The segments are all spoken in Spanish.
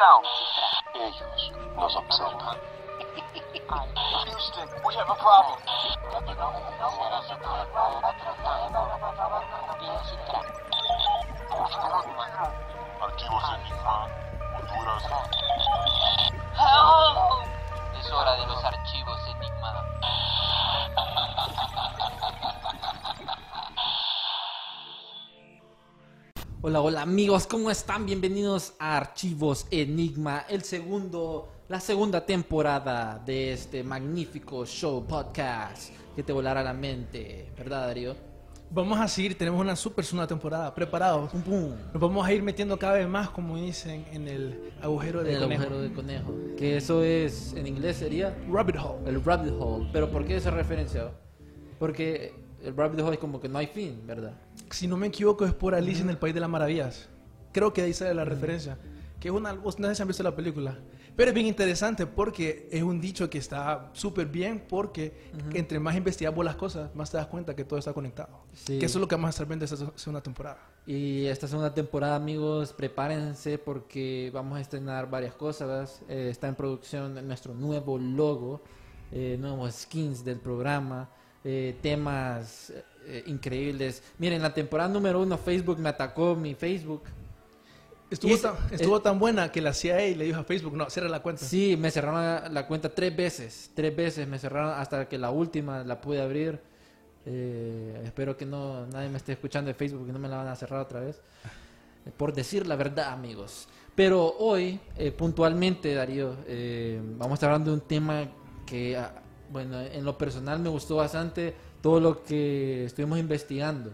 Going down. Ellos nos observan. Houston, we have a problem. Archivos Enigma, Honduras. Es hora de los archivos Hola, hola amigos, ¿cómo están? Bienvenidos a Archivos Enigma, el segundo, la segunda temporada de este magnífico show podcast que te volará la mente, ¿verdad Darío? Vamos a seguir, tenemos una super segunda temporada, preparados. Pum, pum. Nos vamos a ir metiendo cada vez más, como dicen, en el agujero de El conejo. agujero de conejo, que eso es, en inglés sería Rabbit hole. el rabbit hole, pero ¿por qué esa referencia? Porque el rabbit hole es como que no hay fin, ¿verdad? Si no me equivoco, es por Alicia en el País de las Maravillas. Creo que ahí sale la referencia. Que es una. No sé si han visto la película. Pero es bien interesante porque es un dicho que está súper bien. Porque entre más investigas vos las cosas, más te das cuenta que todo está conectado. Sí. Que eso es lo que vamos a estar viendo esta segunda temporada. Y esta segunda temporada, amigos, prepárense porque vamos a estrenar varias cosas. Eh, está en producción nuestro nuevo logo, eh, nuevos skins del programa, eh, temas eh, increíbles. Miren, la temporada número uno, Facebook me atacó mi Facebook. Estuvo, es- tan, estuvo eh, tan buena que la CIA le dijo a Facebook: No, cierra la cuenta. Sí, me cerraron la, la cuenta tres veces. Tres veces me cerraron hasta que la última la pude abrir. Eh, espero que no nadie me esté escuchando de Facebook y no me la van a cerrar otra vez. Eh, Por decir la verdad, amigos. Pero hoy, eh, puntualmente, Darío, eh, vamos a estar hablando de un tema que, ah, bueno, en lo personal me gustó bastante todo lo que estuvimos investigando.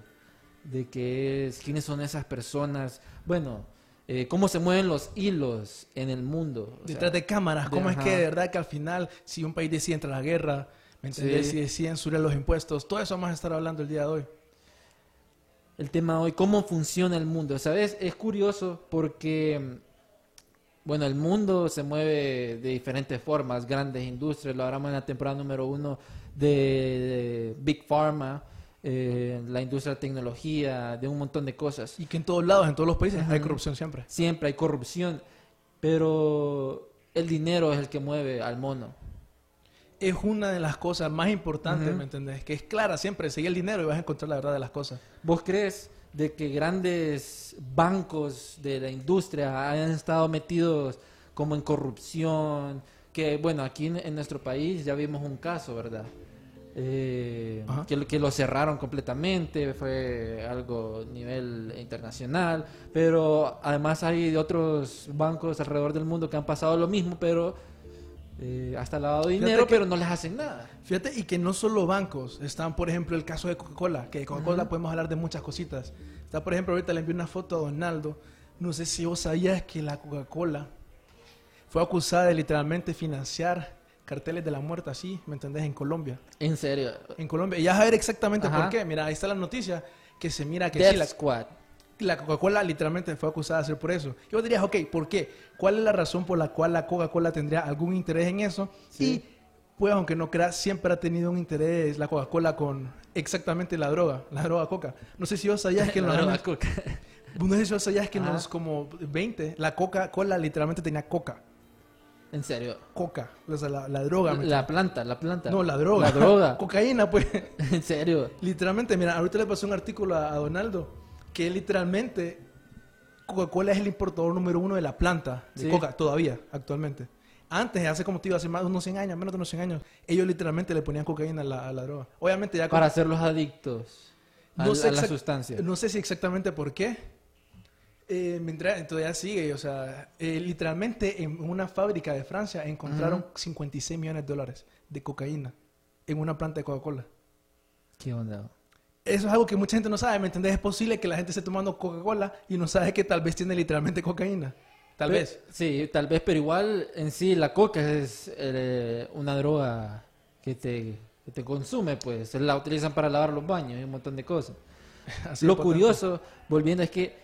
De que es, quiénes son esas personas. Bueno, eh, cómo se mueven los hilos en el mundo. o sea, detrás de cámaras, de- cómo es ajá. que de verdad que al final, si un país decide entrar a la guerra, ¿me entendés? Sí. Si deciden subir los impuestos, todo eso vamos a estar hablando el día de hoy. el tema hoy, cómo funciona el mundo. ¿Sabes? Es curioso porque, bueno, el mundo se mueve de diferentes formas, grandes industrias, lo hablamos en la temporada número uno de, de Big Pharma, eh, la industria de tecnología, de un montón de cosas. Y que en todos lados, en todos los países, hay corrupción siempre. Siempre hay corrupción, pero el dinero es el que mueve al mono. Es una de las cosas más importantes. ¿me entendés? Que es clara siempre, sigue el dinero y vas a encontrar la verdad de las cosas. ¿Vos crees de que grandes bancos de la industria hayan estado metidos como en corrupción? Que bueno, aquí en, en nuestro país ya vimos un caso, ¿verdad? Eh, que, lo- que lo cerraron completamente, fue algo a nivel internacional, pero además hay otros bancos alrededor del mundo que han pasado lo mismo, pero eh, hasta lavado de dinero, que- pero no les hacen nada. Fíjate, y que no solo bancos, están por ejemplo el caso de Coca-Cola, que de Coca-Cola podemos hablar de muchas cositas. Está por ejemplo, ahorita le envié una foto a Donaldo, no sé si vos sabías que la Coca-Cola fue acusada de literalmente financiar carteles de la muerte así, ¿me entendés? En Colombia. En serio. En Colombia. Y ya a ver exactamente Ajá. por qué. Mira, ahí está la noticia que se mira que Death sí, la, Squad. La Coca-Cola literalmente fue acusada de hacer por eso. Y vos dirías, ok, ¿por qué? ¿Cuál es la razón por la cual la Coca-Cola tendría algún interés en eso? Sí. Y, pues, aunque no creas, siempre ha tenido un interés la Coca-Cola con exactamente la droga, la droga coca. No sé si vos sabías que en los La droga años, coca. no sé si vos sabías que en los como 20, la Coca-Cola literalmente tenía coca. En serio. Coca, o sea, la, la droga. ¿me La planta, la planta. no, la droga. La droga. Cocaína, pues. en serio. Literalmente, mira, ahorita le pasé un artículo a, a Donaldo que literalmente Coca-Cola es el importador número uno de la planta de Sí. coca, todavía, actualmente. Antes, hace como te digo, hace más de unos 100 años, menos de unos 100 años, ellos literalmente le ponían cocaína a la, a la droga. Obviamente ya... con- Para hacerlos adictos a, no sé a la exact- sustancia. No sé si exactamente por qué. Eh, mientras todavía sigue, o sea, eh, literalmente en una fábrica de Francia encontraron 56 millones de dólares de cocaína en una planta de Coca-Cola. ¿Qué onda? Eso es algo que mucha gente no sabe, ¿me entendés? Es posible que la gente esté tomando Coca-Cola y no sabe que tal vez tiene literalmente cocaína. Tal vez. Sí, tal vez, pero igual en sí la coca es eh, una droga que te, que te consume, pues. La utilizan para lavar los baños y un montón de cosas. Así Lo potente. curioso, volviendo, es que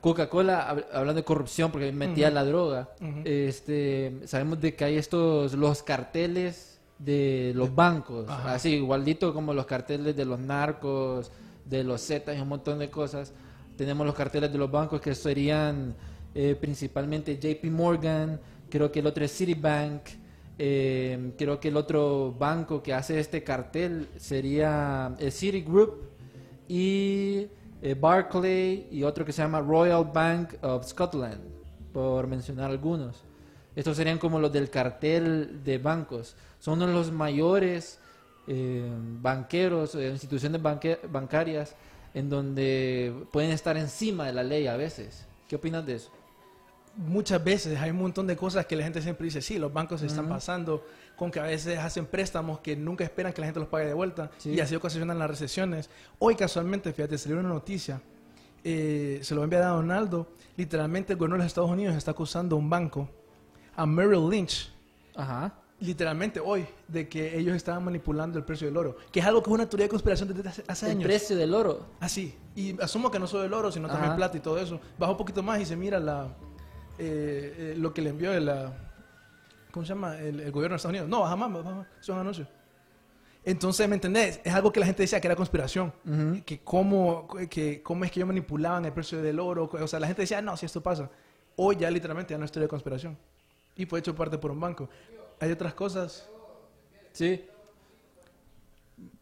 Coca-Cola, hab- hablando de corrupción, porque metía la droga, este, sabemos de que hay estos, los carteles de los bancos, Ajá. así, igualito como los carteles de los narcos, de los Zetas y un montón de cosas. Tenemos los carteles de los bancos que serían eh, principalmente JP Morgan, creo que el otro es Citibank, eh, creo que el otro banco que hace este cartel sería el Citigroup y eh, Barclay y otro que se llama Royal Bank of Scotland, por mencionar algunos. Estos serían como los del cartel de bancos. Son uno de los mayores eh, banqueros, eh, instituciones bancarias, en donde pueden estar encima de la ley a veces. ¿Qué opinas de eso? muchas veces hay un montón de cosas que la gente siempre dice, sí, los bancos se están pasando, con que a veces hacen préstamos que nunca esperan que la gente los pague de vuelta Sí. y así ocasionan las recesiones. Hoy casualmente, fíjate, salió una noticia, eh, se lo envía a Donaldo, literalmente el gobierno de los Estados Unidos está acusando a un banco, a Merrill Lynch, Ajá. literalmente hoy, de que ellos estaban manipulando el precio del oro, que es algo que es una teoría de conspiración desde hace, hace El años. precio del oro. Así. Y asumo que no solo el oro, sino también plata y todo eso. Baja un poquito más y se mira la, eh, eh, lo que le envió el, ¿cómo se llama? El, el gobierno de Estados Unidos. No, baja más, baja más. Son anuncios. Entonces, ¿me entendés? Es algo que la gente decía que era conspiración. Que cómo, que cómo es que ellos manipulaban el precio del oro. O sea, la gente decía, no, si esto pasa. Hoy ya literalmente ya no es teoría de conspiración. Y fue hecho parte por un banco. Hay otras cosas. Sí.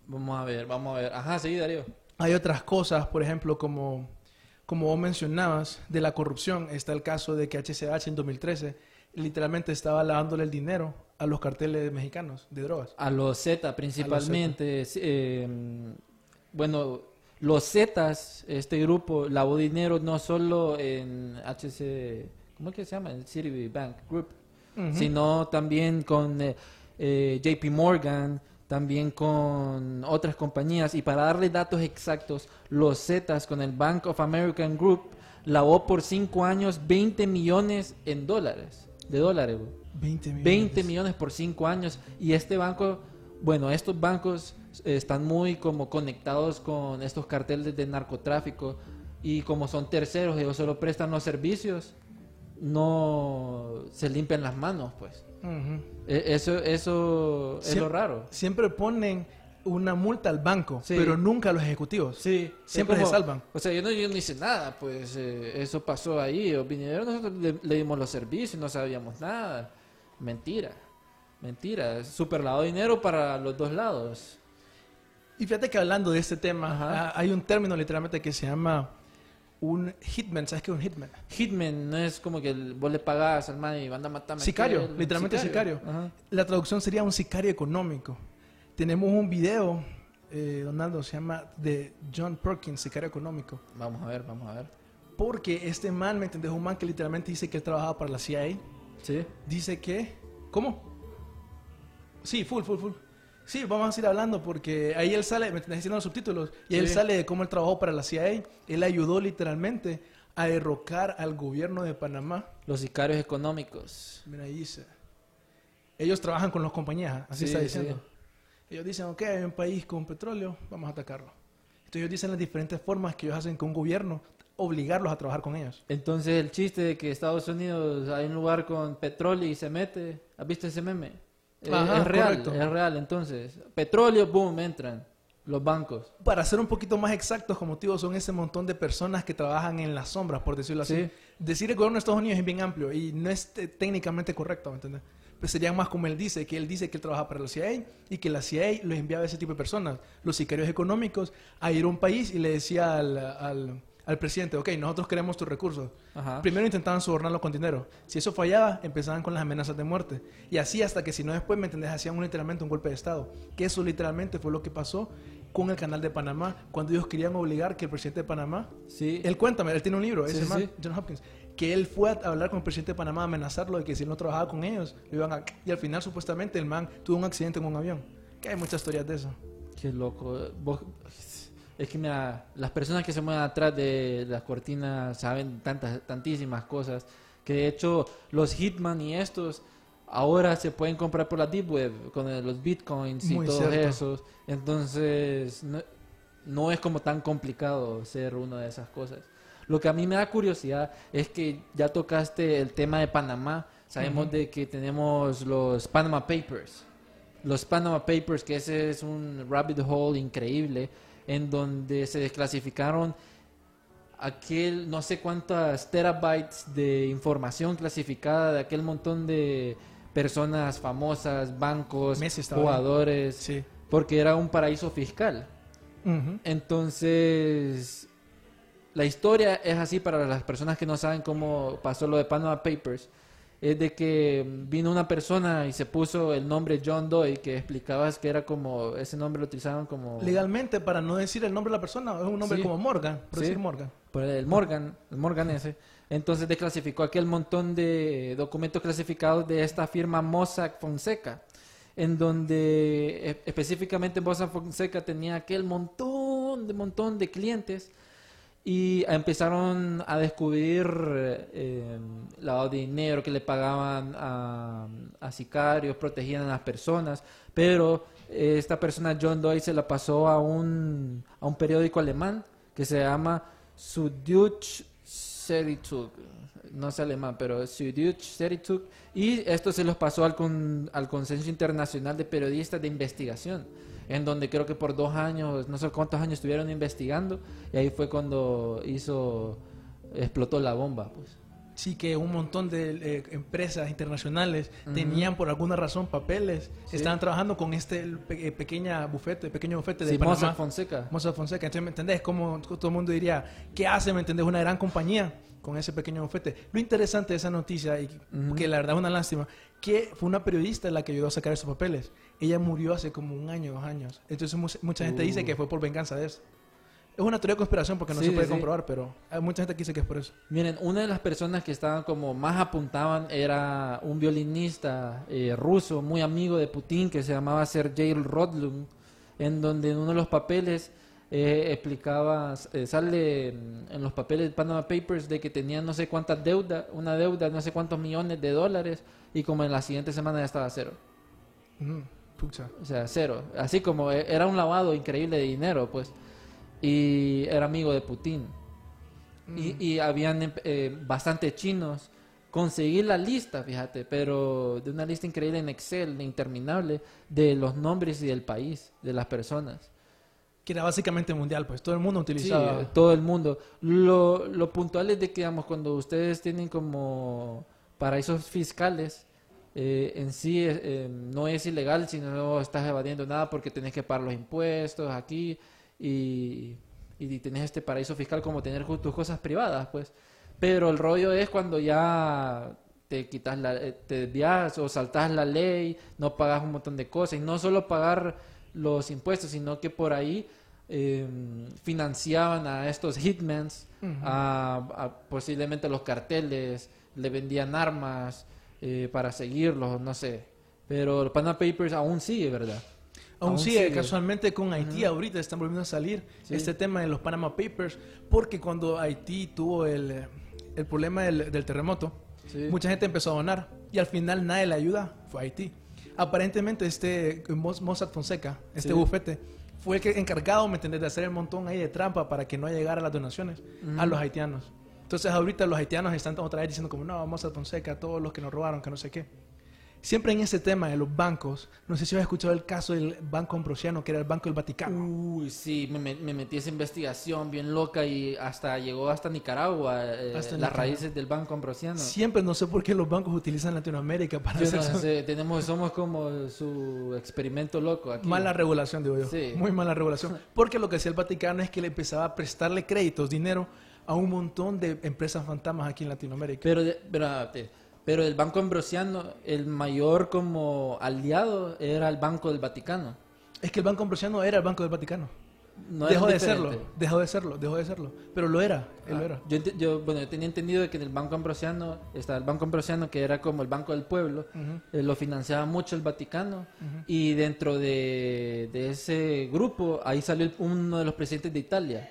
Vamos a ver, vamos a ver. Ajá, sí, Darío. Hay otras cosas, por ejemplo, como, como vos mencionabas, de la corrupción. Está el caso de que HCH en 2013 literalmente estaba lavándole el dinero a los carteles mexicanos de drogas. A los Z principalmente. sí, eh, bueno, los Zetas, este grupo, lavó dinero no solo en HC, ¿cómo es que se llama? El Citibank Group, Sino también con eh, eh, JP Morgan, también con otras compañías. Y para darle datos exactos, los Zetas con el Bank of American Group lavó por cinco años 20 millones en dólares, de dólares. güey. 20 millones. 20 millones por 5 años y este banco, bueno, estos bancos están muy como conectados con estos carteles de narcotráfico y como son terceros, ellos solo prestan los servicios, no se limpian las manos, pues. E- Eso, eso es lo raro. Siempre ponen una multa al banco, Sí. pero nunca a los ejecutivos. Sí, Siempre se salvan. O sea, yo no, yo no hice nada, pues eh, eso pasó ahí. O vinieron, nosotros le, le dimos los servicios, no sabíamos nada. Mentira, mentira. Super lavado de dinero para los dos lados. Y fíjate que hablando de este tema, Ajá. hay un término literalmente que se llama un hitman. ¿Sabes qué es un hitman? Hitman no es como que el- vos le pagás al man y van a matarme. Sicario, literalmente sicario. Ajá. La traducción sería un sicario económico. Tenemos un video, eh, Donaldo, se llama de John Perkins, sicario económico. Vamos a ver, vamos a ver. Porque este man, ¿me entendés? Un man que literalmente dice que él trabajaba para la CIA. Sí. Dice que... ¿Cómo? Sí, full, full, full. Sí, vamos a seguir hablando porque ahí él sale, me entendés diciendo los subtítulos, y él Sí. sale de cómo él trabajó para la CIA. Él ayudó literalmente a derrocar al gobierno de Panamá. Los sicarios económicos. Mira, ahí dice. Ellos trabajan con las compañías, así Sí, está sí. diciendo. Ellos dicen, ok, hay un país con petróleo, vamos a atacarlo. Entonces ellos dicen las diferentes formas que ellos hacen con un gobierno, obligarlos a trabajar con ellos. Entonces el chiste de que Estados Unidos hay un lugar con petróleo y se mete, ¿has visto ese meme? Eh, Ajá, es real, correcto. es real. Entonces, petróleo, boom, entran los bancos. Para ser un poquito más exactos, como digo, son ese montón de personas que trabajan en las sombras, por decirlo así. Sí. Decir el gobierno de Estados Unidos es bien amplio y no es te- técnicamente correcto, ¿me entiendes? Pues sería más como él dice, que él dice que él trabaja para la CIA y que la CIA los enviaba a ese tipo de personas, los sicarios económicos, a ir a un país y le decía al, al, al presidente, ok, nosotros queremos tus recursos. Ajá. Primero intentaban sobornarlo con dinero. Si eso fallaba, empezaban con las amenazas de muerte. Y así hasta que si no después, ¿me entendés? Hacían un- literalmente un golpe de Estado. Que eso literalmente fue lo que pasó con el canal de Panamá, cuando ellos querían obligar que el presidente de Panamá... Sí. Él cuéntame, él tiene un libro, ese Sí, man, sí. John Hopkins, que él fue a hablar con el presidente de Panamá a amenazarlo de que si él no trabajaba con ellos, lo iban a... Y al final, supuestamente, el man tuvo un accidente en un avión. Que hay muchas historias de eso. Qué loco. Vos- Es que mira, las personas que se mueven atrás de las cortinas saben tantas, tantísimas cosas. Que de hecho los Hitman y estos ahora se pueden comprar por la Deep Web con los bitcoins y Muy todo cierto. eso. Entonces no, no es como tan complicado ser una de esas cosas. Lo que a mí me da curiosidad es que ya tocaste el tema de Panamá. Sabemos de que tenemos los Panama Papers. Los Panama Papers, que ese es un rabbit hole increíble, en donde se desclasificaron aquel no sé cuántas terabytes de información clasificada de aquel montón de personas famosas, bancos, jugadores, Sí. porque era un paraíso fiscal. Entonces, la historia es así para las personas que no saben cómo pasó lo de Panama Papers. Es de que vino una persona y se puso el nombre John Doe, que explicabas que era como, ese nombre lo utilizaban como... Legalmente, para no decir el nombre de la persona, es un nombre Sí. como Morgan, por Sí. decir Morgan. por el Morgan, el Morgan ese. Entonces desclasificó aquel montón de documentos clasificados de esta firma Mossack Fonseca, en donde e- específicamente Mossack Fonseca tenía aquel montón de montón de clientes y empezaron a descubrir eh, lavado de dinero que le pagaban a, a sicarios, protegían a las personas, pero esta persona John Doe se la pasó a un, a un periódico alemán que se llama Süddeutsche Zeitung, no sé alemán, pero Süddeutsche Zeitung, y esto se los pasó al, con- al Consenso Internacional de Periodistas de Investigación, en donde creo que por dos años, no sé cuántos años estuvieron investigando, y ahí fue cuando hizo, explotó la bomba, pues. Sí, que un montón de eh, empresas internacionales tenían por alguna razón papeles, Sí. estaban trabajando con este pe- eh, pequeña bufete, pequeño bufete de Sí, Panamá. Mossack Fonseca. Mossack Fonseca. Entonces, ¿me entendés? Como todo el mundo diría, ¿qué hace, me entendés? Una gran compañía con ese pequeño bufete. Lo interesante de esa noticia, y que la verdad es una lástima, que fue una periodista la que ayudó a sacar esos papeles. Ella murió hace como un año, dos años. Entonces, mu- mucha gente dice Uh. que fue por venganza de eso. Es una teoría de conspiración porque no Sí, se puede sí. comprobar, pero hay mucha gente que dice que es por eso. Miren, una de las personas que estaban como más apuntaban era un violinista eh, ruso muy amigo de Putin que se llamaba Sergei Rodlum, en donde en uno de los papeles eh, explicaba, eh, sale en los papeles de Panama Papers de que tenían no sé cuántas deuda, una deuda, no sé cuántos millones de dólares y como en la siguiente semana ya estaba cero. Mm, pucha. O sea, cero. Así como eh, era un lavado increíble de dinero, pues. Y era amigo de Putin. Y, y habían em- eh, bastante chinos. Conseguí la lista, fíjate, pero de una lista increíble en Excel, interminable, de los nombres y del país, de las personas. Que era básicamente mundial, pues todo el mundo utilizaba. todo el mundo. Lo, lo puntual es de que, digamos, cuando ustedes tienen como paraísos fiscales, eh, en sí eh, eh, no es ilegal, sino no estás evadiendo nada porque tenés que pagar los impuestos aquí y, y tenés este paraíso fiscal como tener tus cosas privadas, pues. Pero el rollo es cuando ya te quitas la, eh, te desvías o saltas la ley, no pagas un montón de cosas y no solo pagar los impuestos, sino que por ahí eh, financiaban a estos hitmans, a, a posiblemente los carteles, le vendían armas eh, para seguirlos, no sé. Pero el Panama Papers aún sigue, ¿verdad? Aún, Aún sigue, sigue. casualmente con Haití ahorita están volviendo a salir Sí. este tema de los Panama Papers, porque cuando Haití tuvo el, el problema del, del terremoto, Sí. mucha gente empezó a donar y al final nadie le ayuda, fue Haití. Aparentemente este Mos- Mossack Fonseca, este Sí. bufete, fue el que encargado, ¿me entiendes?, de hacer el montón ahí de trampa para que no llegara las donaciones a los haitianos. Entonces ahorita los haitianos están otra vez diciendo como, no, Mossack Fonseca, todos los que nos robaron, que no sé qué. Siempre en ese tema de los bancos, no sé si has escuchado el caso del Banco Ambrosiano, que era el Banco del Vaticano. Uy, sí, me, me- me metí a esa investigación bien loca y hasta llegó hasta Nicaragua, eh, Hasta las Nicaragua. raíces del Banco Ambrosiano. Siempre no sé por qué los bancos utilizan Latinoamérica para Yo hacer no eso. sé, tenemos, somos como su experimento loco aquí. Mala regulación, digo yo. Sí. Muy mala regulación. Porque lo que hacía el Vaticano es que le empezaba a prestarle créditos, dinero, a un montón de empresas fantasmas aquí en Latinoamérica. Pero, pero, pero el Banco Ambrosiano, el mayor como aliado era el Banco del Vaticano. Es que el Banco Ambrosiano era el Banco del Vaticano. No dejó de serlo, dejó de serlo, dejó de serlo. Pero lo era, él Ah, lo era. Yo, bueno, yo tenía entendido de que en el Banco Ambrosiano, estaba el Banco Ambrosiano que era como el Banco del Pueblo, eh, lo financiaba mucho el Vaticano y dentro de, de ese grupo, ahí salió el- uno de los presidentes de Italia.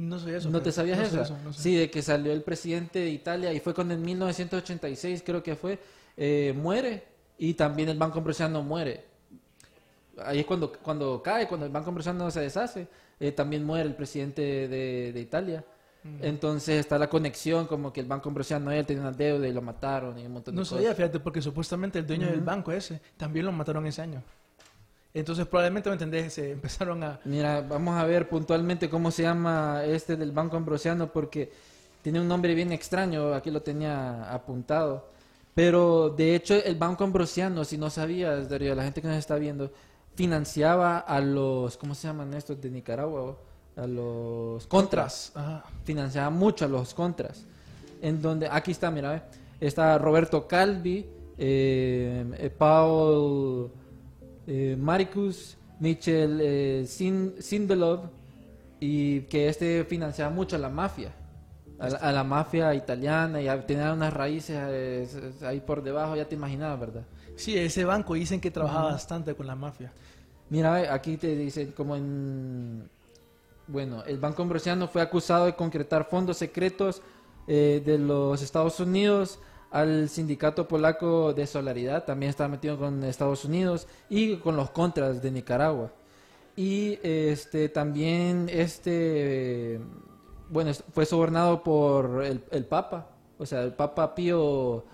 No soy eso. ¿No te sabías no eso? eso, no. Sí, de que salió el presidente de Italia y fue cuando en 1986 creo que fue, eh, muere y también el Banco Ambrosiano muere. Ahí es cuando, cuando cae, cuando el Banco Ambrosiano se deshace, eh, también muere el presidente de, de Italia. Entonces está la conexión como que el Banco Ambrosiano él tenía una deuda y lo mataron y un montón de No cosas. sabía, fíjate, porque supuestamente el dueño del banco ese también lo mataron ese año. Entonces probablemente, ¿me entendés? Se empezaron a... Mira, vamos a ver puntualmente cómo se llama este del Banco Ambrosiano porque tiene un nombre bien extraño, aquí lo tenía apuntado. Pero de hecho el Banco Ambrosiano, si no sabías, Darío, la gente que nos está viendo, financiaba a los, ¿cómo se llaman estos de Nicaragua? A los contras. Ajá. Financiaba mucho a los contras. En donde, aquí está, mira, está Roberto Calvi, eh, eh, Paul eh, Maricus, Michel eh, Sin- Sindelov, y que este financiaba mucho a la mafia, a la, a la mafia italiana, y a- tenía unas raíces eh, ahí por debajo, ya te imaginabas, ¿verdad? Sí, ese banco dicen que trabajaba bastante con la mafia. Mira, aquí te dicen como en... Bueno, el Banco Ambrosiano fue acusado de concretar fondos secretos eh, de los Estados Unidos al sindicato polaco de Solaridad, también estaba metido con Estados Unidos y con los contras de Nicaragua. Y este también este bueno, fue sobornado por el, el Papa, o sea, el Papa Pío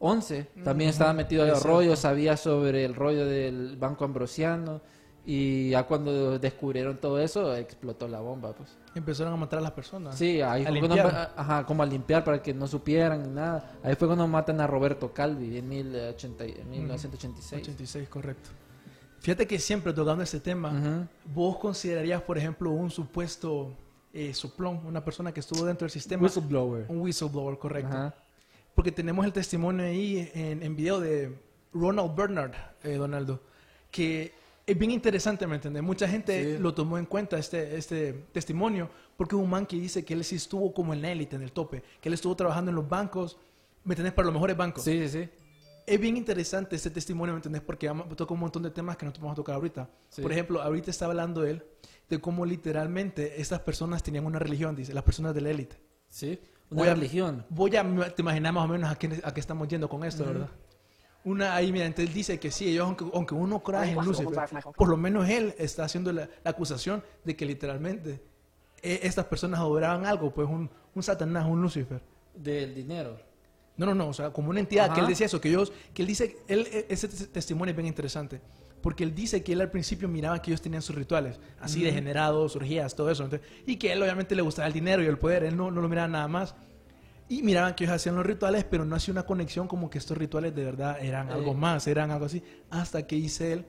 XI también estaba metido en el rollo, sabía sobre el rollo del Banco Ambrosiano y ya cuando descubrieron todo eso explotó la bomba, pues. Empezaron a matar a las personas. Sí, ahí A fue cuando- ajá, como a limpiar para que no supieran ni nada. Ahí fue cuando matan a Roberto Calvi en, 1080 y- en 1986. 86, correcto. Fíjate que siempre tocando este tema, Ujú. vos considerarías, por ejemplo, un supuesto eh, soplón, una persona que estuvo dentro del sistema, Whistleblower. un whistleblower, correcto. Ajá. Porque tenemos el testimonio ahí en, en video de Ronald Bernard, eh, Donaldo, que es bien interesante, ¿me entiendes? Mucha gente Sí. lo tomó en cuenta, este, este testimonio, porque es un man que dice que él sí estuvo como en la élite, en el tope, que él estuvo trabajando en los bancos, ¿me entiendes? Para los mejores bancos. Sí, sí, sí. Es bien interesante este testimonio, ¿me entendés? Porque toca un montón de temas que no vamos a tocar ahorita. Sí. Por ejemplo, ahorita está hablando él de cómo literalmente estas personas tenían una religión, dice, las personas de la élite. Sí. Una Voy a- religión. Voy a, te imaginas más o menos a qué, a qué estamos yendo con esto, Ujú. ¿verdad? Una ahí, mira, entonces él dice que sí, ellos, aunque, aunque uno crea en Lucifer, por lo menos él está haciendo la, la acusación de que literalmente eh, estas personas adoraban algo, pues un, un Satanás, un Lucifer. Del dinero. No, no, no, o sea, como una entidad, que él decía eso, que ellos, que él dice, él, e- ese tes- testimonio es bien interesante, porque él dice que él al principio miraba que ellos tenían sus rituales, así degenerados, orgías, todo eso, entonces, y que él obviamente le gustaba el dinero y el poder, él no, no lo miraba nada más, y miraban que ellos hacían los rituales, pero no hacía una conexión como que estos rituales de verdad eran algo Eh. más, eran algo así, hasta que dice él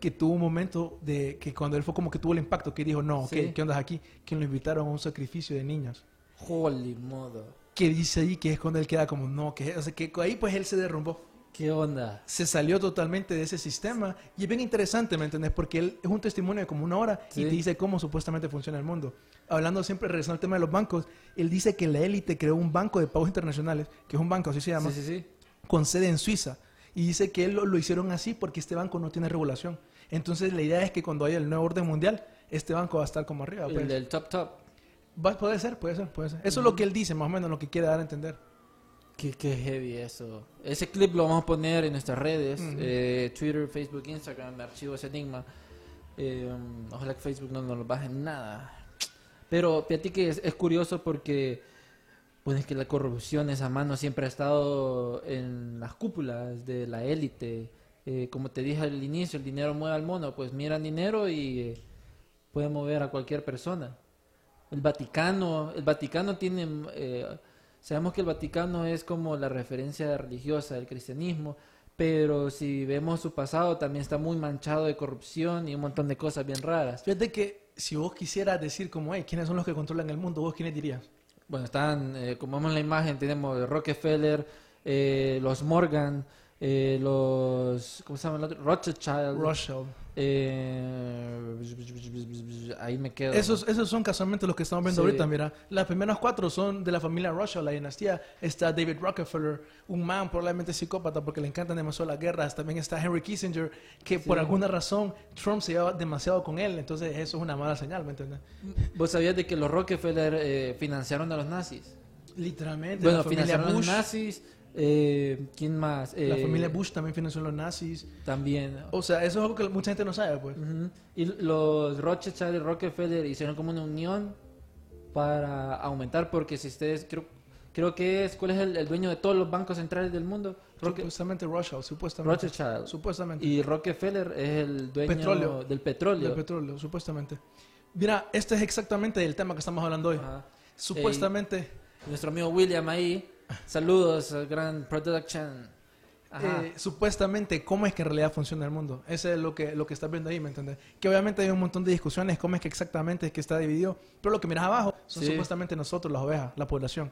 que tuvo un momento de que cuando él fue como que tuvo el impacto, que dijo, no, Sí. ¿qué, ¿qué onda aquí? Que lo invitaron a un sacrificio de niños Holy modo. que dice ahí que es cuando él queda como, no, que, o sea, que ahí pues él se derrumbó. ¿Qué onda? Se salió totalmente de ese sistema y es bien interesante, ¿me entendés? Porque él es un testimonio de como una hora Sí. y te dice cómo supuestamente funciona el mundo. Hablando siempre, regresando al tema de los bancos, él dice que la élite creó un banco de pagos internacionales, que es un banco, así se llama, Sí, sí, sí. con sede en Suiza. Y dice que él lo, lo hicieron así porque este banco no tiene regulación. Entonces la idea es que cuando haya el nuevo orden mundial, este banco va a estar como arriba. pues. El del top top. Va- puede ser, puede ser, puede ser. Eso es lo que él dice, más o menos, lo que quiere dar a entender. Qué, qué heavy eso. Ese clip lo vamos a poner en nuestras redes, eh, Twitter, Facebook, Instagram, Archivos Enigma. Eh, ojalá que Facebook no nos lo baje nada. Pero fíjate que es, es curioso porque pues es que la corrupción, esa mano siempre ha estado en las cúpulas de la élite. Eh, como te dije al inicio, el dinero mueve al mono, pues mira el dinero y eh, puede mover a cualquier persona. El Vaticano, el Vaticano tiene, eh, sabemos que el Vaticano es como la referencia religiosa del cristianismo, pero si vemos su pasado también está muy manchado de corrupción y un montón de cosas bien raras. Fíjate que si vos quisieras decir como, hey, ¿quiénes son los que controlan el mundo? ¿Vos quiénes dirías? Bueno, están, eh, como vemos en la imagen, tenemos Rockefeller, eh, los Morgan, eh, los, ¿cómo se llama el otro? Rothschild. Rothschild. eh, ahí me quedo. Esos, esos son casualmente los que estamos viendo Sí. ahorita, mira. Las primeras cuatro son de la familia Rothschild, la dinastía. Está David Rockefeller, un man probablemente psicópata porque le encantan demasiado las guerras. También está Henry Kissinger, que por Sí. alguna razón Trump se lleva demasiado con él. Entonces eso es una mala señal, ¿me entiendes? ¿Vos sabías de que los Rockefeller eh, financiaron a los nazis? Literalmente. Bueno, la financiaron a los Bush. nazis. Eh, ¿Quién más? La Eh, familia Bush también financió los nazis. También. O sea, eso es algo que mucha gente no sabe, pues. Ujú. Y los Rothschild y Rockefeller hicieron como una unión para aumentar, porque si ustedes, creo, creo que es, ¿cuál es el, el dueño de todos los bancos centrales del mundo? Roque- Supuestamente Rothschild, supuestamente. Rothschild. Supuestamente. Y Rockefeller es el dueño Petróleo. del petróleo. Del petróleo, supuestamente. Mira, este es exactamente el tema que estamos hablando hoy. Ajá. Supuestamente, Nuestro amigo William ahí. Saludos, al gran production. Eh, supuestamente, ¿cómo es que en realidad funciona el mundo? Eso es lo que, lo que estás viendo ahí, ¿me entiendes? Que obviamente hay un montón de discusiones, cómo es que exactamente es que está dividido. Pero lo que miras abajo son Sí. supuestamente nosotros, las ovejas, la población.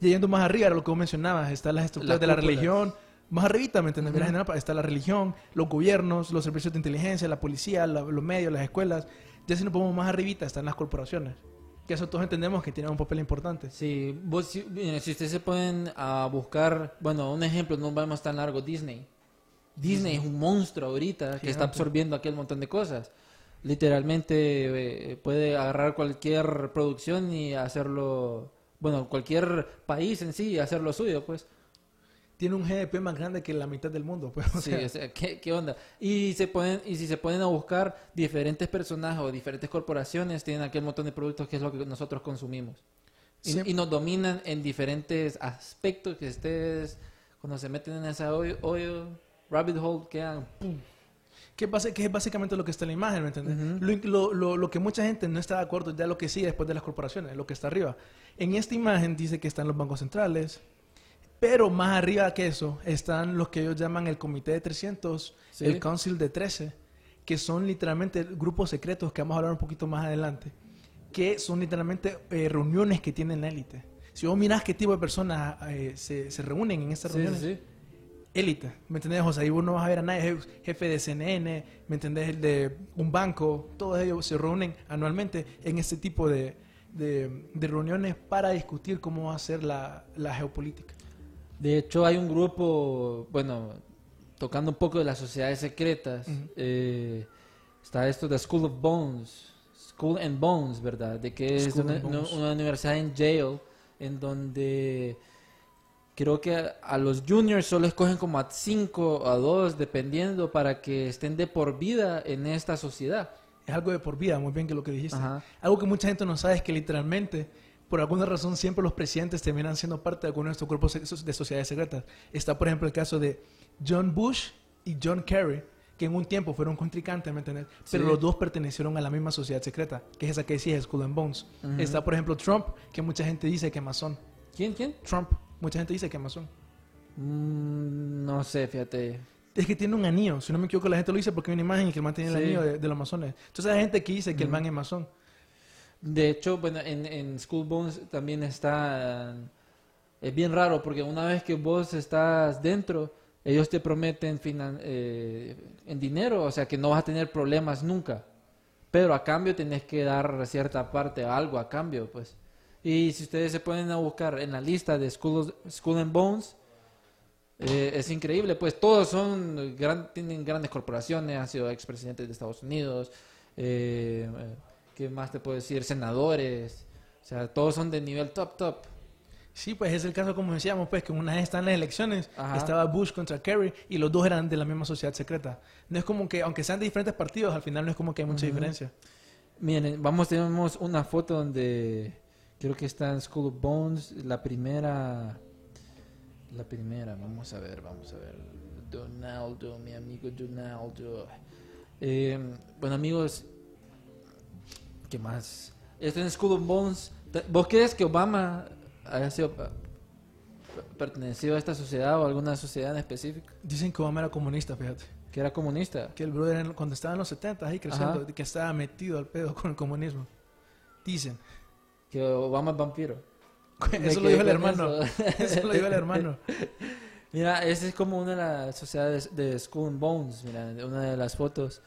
Y yendo más arriba, lo que vos mencionabas, están las estructuras de la religión. Más arribita, ¿me entiendes? Mira, Ujú. general, está la religión, los gobiernos, los servicios de inteligencia, la policía, la- los medios, las escuelas. Ya si nos ponemos más arribita, están las corporaciones. Que eso todos entendemos que tienen un papel importante. Sí, vos, si, si ustedes se pueden a buscar, bueno, un ejemplo, no vamos tan largo, Disney. Disney es un monstruo ahorita que está absorbiendo aquel montón de cosas. Literalmente eh, puede agarrar cualquier producción y hacerlo, bueno, cualquier país en sí y hacerlo suyo, pues. Tiene un GDP más grande que la mitad del mundo. Pues, o Sí, sea, o sea, ¿qué, qué onda? Y se pueden y si se pueden a buscar diferentes personajes o diferentes corporaciones tienen aquel montón de productos que es lo que nosotros consumimos. Y, y nos dominan en diferentes aspectos que ustedes cuando se meten en ese hoyo, hoyo, rabbit hole quedan ¡pum! que, base- que es básicamente lo que está en la imagen, ¿me entiendes? Lo, in- lo, lo- lo que mucha gente no está de acuerdo ya lo que sigue después de las corporaciones, lo que está arriba. En esta imagen dice que están los bancos centrales, pero más arriba que eso están los que ellos llaman el Comité de 300, Sí. el Council de 13, que son literalmente grupos secretos que vamos a hablar un poquito más adelante, que son literalmente eh, reuniones que tienen la élite. Si vos mirás qué tipo de personas eh, se, se reúnen en estas Sí, reuniones, sí, élite, ¿me entendés? O sea, ahí vos no vas a ver a nadie, je- jefe de CNN, ¿me entendés? El de un banco, todos ellos se reúnen anualmente en este tipo de, de- de reuniones para discutir cómo va a ser la, la geopolítica. De hecho, hay un grupo, bueno, tocando un poco de las sociedades secretas. Eh, está esto de School of Bones, School and Bones, ¿verdad? De que es una, universidad en Yale, en donde creo que a, a los juniors solo escogen como a 5 o a 2, dependiendo, para que estén de por vida en esta sociedad. Es algo de por vida, muy bien que lo que dijiste. Ajá. Algo que mucha gente no sabe es que literalmente, por alguna razón, siempre los presidentes terminan siendo parte de alguno de estos grupos de sociedades secretas. Está, por ejemplo, el caso de John Bush y John Kerry, que en un tiempo fueron contrincantes, ¿me entiendes? Pero Sí. los dos pertenecieron a la misma sociedad secreta, que es esa que decía Skull and Bones. Está, por ejemplo, Trump, que mucha gente dice que es masón. ¿Quién? ¿Quién? Trump, mucha gente dice que es masón. Mm, no sé, fíjate. Es que tiene un anillo, si no me equivoco, la gente lo dice porque hay una imagen y que el man tiene el anillo de, de los masones. Entonces hay gente que dice que el man es masón. De hecho, bueno, en, en School Bones también está... Es bien raro porque una vez que vos estás dentro, ellos te prometen finan- eh, en dinero, o sea que no vas a tener problemas nunca. Pero a cambio tenés que dar cierta parte, algo a cambio, pues. Y si ustedes se pueden a buscar en la lista de School, School and Bones, eh, es increíble, pues todos son gran- tienen grandes corporaciones, han sido expresidentes de Estados Unidos, eh, eh, ¿qué más te puedo decir? Senadores, o sea, todos son de nivel top, top. Sí, pues es el caso como decíamos, pues que una vez están las elecciones, Ajá. estaba Bush contra Kerry y los dos eran de la misma sociedad secreta. No es como que, aunque sean de diferentes partidos, al final no es como que hay mucha diferencia. Miren, vamos, tenemos una foto donde creo que está en School of Bones, la primera, la primera, vamos a ver, vamos a ver, Donaldo, mi amigo Donaldo. Eh, bueno amigos, ¿qué más? Está en School of Bones. ¿Vos crees que Obama haya sido eh, pertenecido a esta sociedad o a alguna sociedad en específico? Dicen que Obama era comunista, fíjate. Que era comunista. Que el brother cuando estaba en los 70 ahí creciendo, Ajá. que estaba metido al pedo con el comunismo. Dicen. Que Obama es vampiro. Eso lo dijo el hermano. eso. Eso lo dijo el hermano. Mira, esa es como una de las sociedades de Skull and Bones, mira, una de las fotos.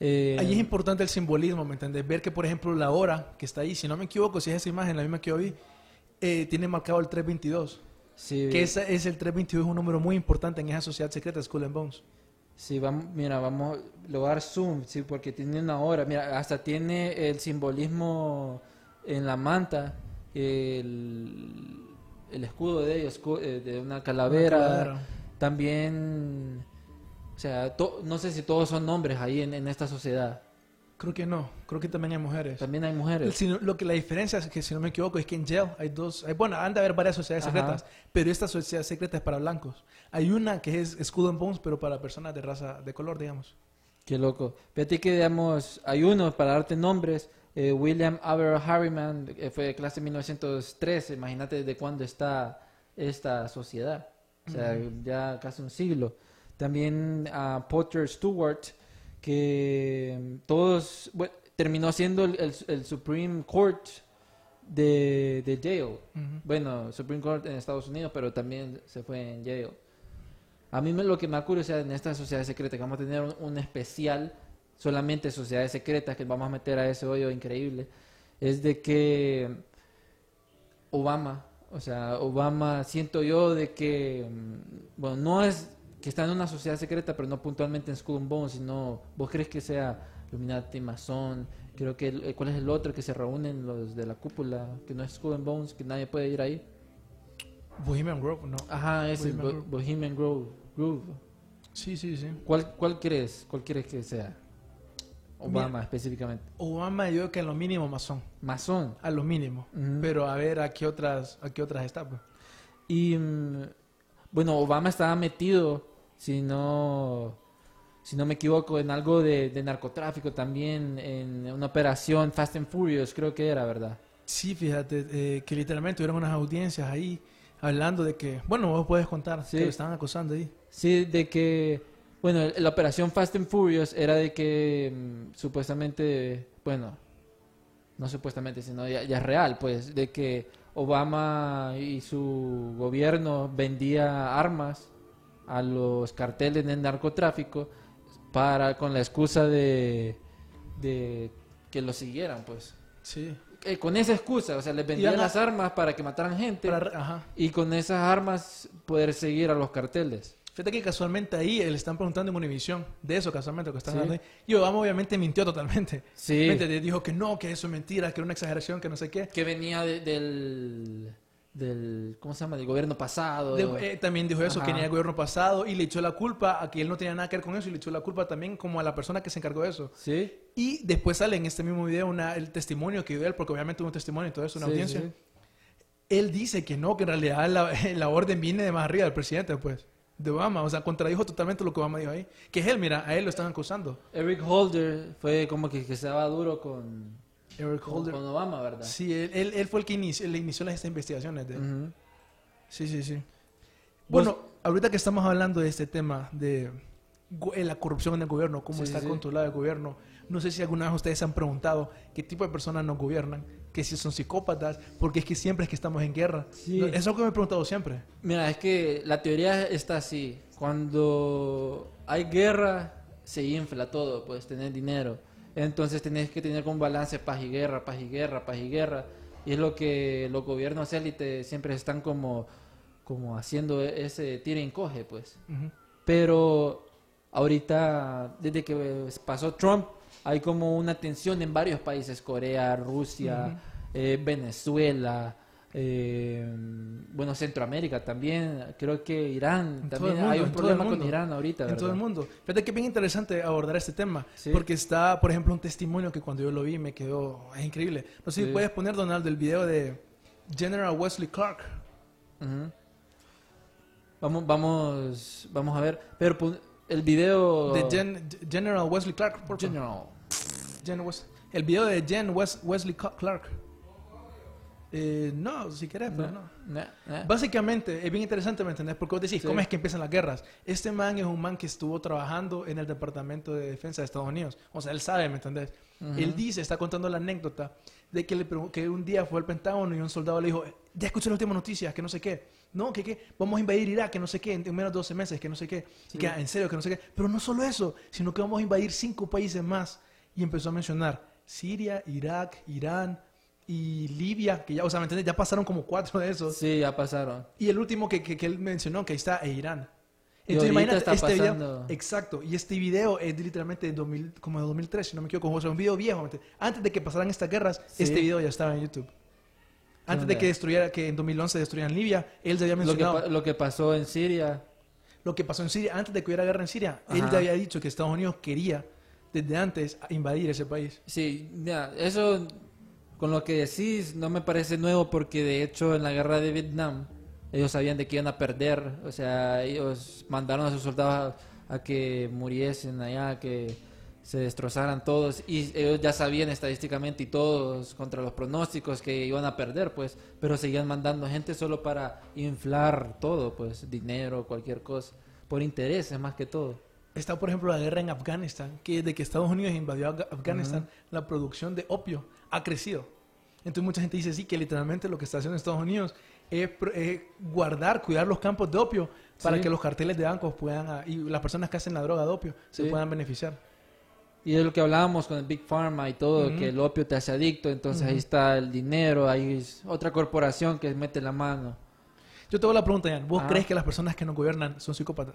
Eh, Ahí es importante el simbolismo, ¿me entiendes? Ver que, por ejemplo, la hora que está ahí, si no me equivoco, si es esa imagen, la misma que yo vi, eh, tiene marcado el 322. sí, Que esa es el 322, es un número muy importante en esa sociedad secreta, Skull and Bones. Sí, vamos, mira, vamos, voy a dar zoom, sí, porque tiene una hora. Mira, hasta tiene el simbolismo en la manta, el, el escudo de ellos, eh, de una calavera. Una calavera. También, o sea, to- no sé si todos son hombres ahí en, en esta sociedad. Creo que no, creo que también hay mujeres. También hay mujeres. Si lo que la diferencia es que, si no me equivoco, es que en jail hay dos, hay, bueno, han de haber varias sociedades Ajá. secretas, pero esta sociedad secreta es para blancos. Hay una que es Skull and Bones, pero para personas de raza de color, digamos. Qué loco. Fíjate que, digamos, hay uno, para darte nombres, eh, William Aver Harriman, eh, fue de clase 1913, imagínate desde cuándo está esta sociedad, o sea, ya casi un siglo. También a Potter Stewart, que todos, bueno, terminó siendo el, el- el Supreme Court de, de Yale. Bueno, Supreme Court en Estados Unidos, pero también se fue en Yale. A mí me, lo que me da curiosidad en esta sociedad secreta, que vamos a tener un, un especial solamente sociedades secretas, que vamos a meter a ese hoyo increíble, es de que Obama, o sea, Obama siento yo de que, mm, bueno, no es que está en una sociedad secreta, pero no puntualmente en Skull and Bones, sino, ¿vos crees que sea Illuminati, Masón? Creo que, el- ¿cuál es el otro que se reúnen los de la cúpula, que no es Skull and Bones, que nadie puede ir ahí? Bohemian Grove, no. Ajá, ese Bohemian Bo- Grove. Bohemian Grove. Groove. Sí, sí, sí. ¿Cuál, ¿Cuál crees? ¿Cuál quieres que sea? Obama Mira. específicamente. Obama yo creo que a lo mínimo masón, Masón. a lo mínimo. Pero a ver a qué otras, a qué otras está. pues. Y mm, bueno, Obama estaba metido, si no, si no me equivoco, en algo de, de narcotráfico también, en una operación Fast and Furious, creo que era, ¿verdad? Sí, fíjate, eh, que literalmente hubieron unas audiencias ahí hablando de que, bueno, vos puedes contar, Sí. que lo estaban acusando ahí. Sí, de que, bueno, la operación Fast and Furious era de que mm, supuestamente, bueno, no supuestamente, sino ya, ya es real, pues, de que Obama y su gobierno vendía armas a los carteles de narcotráfico para con la excusa de, de que los siguieran, pues. Sí. Eh, con esa excusa, o sea, les vendían las armas para que mataran gente Para- y con esas armas poder seguir a los carteles. Fíjate que casualmente ahí eh, le están preguntando en Univisión de eso, casualmente, lo que están hablando ahí. Y Obama obviamente mintió totalmente. Sí. ¿Me entiendes? Dijo que no, que eso es mentira, que era una exageración, que no sé qué. que venía de- del, del ¿cómo se llama? del gobierno pasado De- eh, también dijo eso, Ajá. que venía del gobierno pasado y le echó la culpa a que él no tenía nada que ver con eso y le echó la culpa también como a la persona que se encargó de eso. sí Y después sale en este mismo video una, el testimonio que dio él, porque obviamente hubo un testimonio y todo eso, una Sí, audiencia. sí. Él dice que no, que en realidad la, la orden viene de más arriba del presidente, pues, de Obama. O sea, contradijo totalmente lo que Obama dijo ahí. Que es él, mira, a él lo están acusando. Eric Holder fue como que, que se daba duro con, Eric con, Holder. con Obama verdad Sí, él, él, él fue el que inició, le inició las estas investigaciones. De, Ujú. Sí, sí, sí. Bueno, ahorita que estamos hablando de este tema de eh, la corrupción en el gobierno, cómo Sí, está sí. controlado el gobierno, no sé si alguna vez ustedes se han preguntado qué tipo de personas nos gobiernan, que si son psicópatas, porque es que siempre es que estamos en guerra. Sí. Eso es lo que me he preguntado siempre. mira es que la teoría está así cuando hay guerra se infla todo pues tener dinero entonces tenés que tener un balance paz y guerra paz y guerra paz y guerra y es lo que los gobiernos élites siempre están como como haciendo ese tira y encoge pues Ujú. Pero ahorita, desde que pasó Trump, hay como una tensión en varios países, Corea, Rusia, eh, Venezuela, eh, bueno, Centroamérica también, creo que Irán, En también mundo, hay un problema con. Irán ahorita, En todo el mundo. Fíjate que es bien interesante abordar este tema, Sí. porque está, por ejemplo, un testimonio que cuando yo lo vi me quedó es increíble. No sé Sí. si puedes poner, Donald, el video de General Wesley Clark. Vamos, vamos, vamos a ver, pero el video... De Gen- General Wesley Clark. por favor. General. Jen Wes- el video de Jen Wes- Wesley Clark. Eh, no, si querés, pero no. Básicamente, es bien interesante, ¿me entendés? Porque vos decís, Sí. ¿cómo es que empiezan las guerras? Este man es un man que estuvo trabajando en el Departamento de Defensa de Estados Unidos. O sea, él sabe, ¿me entendés? Él dice, está contando la anécdota de que, le que un día fue al Pentágono y un soldado le dijo, ya escuché las últimas noticias, que no sé qué. No, que qué, vamos a invadir Irak, que no sé qué, en en menos de 12 meses, que no sé qué. Y que, "Ah, en serio, que no sé qué. Pero no solo eso, sino que vamos a invadir cinco países más. Y empezó a mencionar Siria, Irak, Irán y Libia, que ya, o sea, ¿me entiendes? Ya pasaron como cuatro de esos. Sí, ya pasaron. Y el último que, que, que él mencionó, que ahí está, es Irán. Entonces imagínate, está este video, pasando- exacto, y este video es de literalmente de 2000, como de 2003, si no me equivoco, o sea, un video viejo. Antes de que pasaran estas guerras, Sí. este video ya estaba en YouTube. Antes de que destruyera, que en 2011 destruyeran Libia, él ya había Lo que, mencionado lo que pasó en Siria. lo que pasó en Siria, antes de que hubiera guerra en Siria, él ya había dicho que Estados Unidos quería, desde antes, invadir ese país. Sí, ya, eso con lo que decís no me parece nuevo porque de hecho en la guerra de Vietnam ellos sabían de que iban a perder, o sea, ellos mandaron a sus soldados a, a que muriesen allá, que se destrozaran todos y ellos ya sabían estadísticamente y todos contra los pronósticos que iban a perder, pues, pero seguían mandando gente solo para inflar todo, pues, dinero, cualquier cosa, por intereses más que todo. Está, por ejemplo, la guerra en Afganistán, que desde que Estados Unidos invadió Afga- Afganistán, la producción de opio ha crecido. Entonces mucha gente dice, sí, que literalmente lo que está haciendo Estados Unidos es, es guardar, cuidar los campos de opio para Sí. que los carteles de bancos puedan, ah, y las personas que hacen la droga de opio, se Sí. puedan beneficiar. Y es lo que hablábamos con el Big Pharma y todo, Ujú. que el opio te hace adicto, entonces ahí está el dinero, ahí es otra corporación que mete la mano. Yo te hago la pregunta, Jan, ¿vos Ah. crees que las personas que nos gobiernan son psicópatas?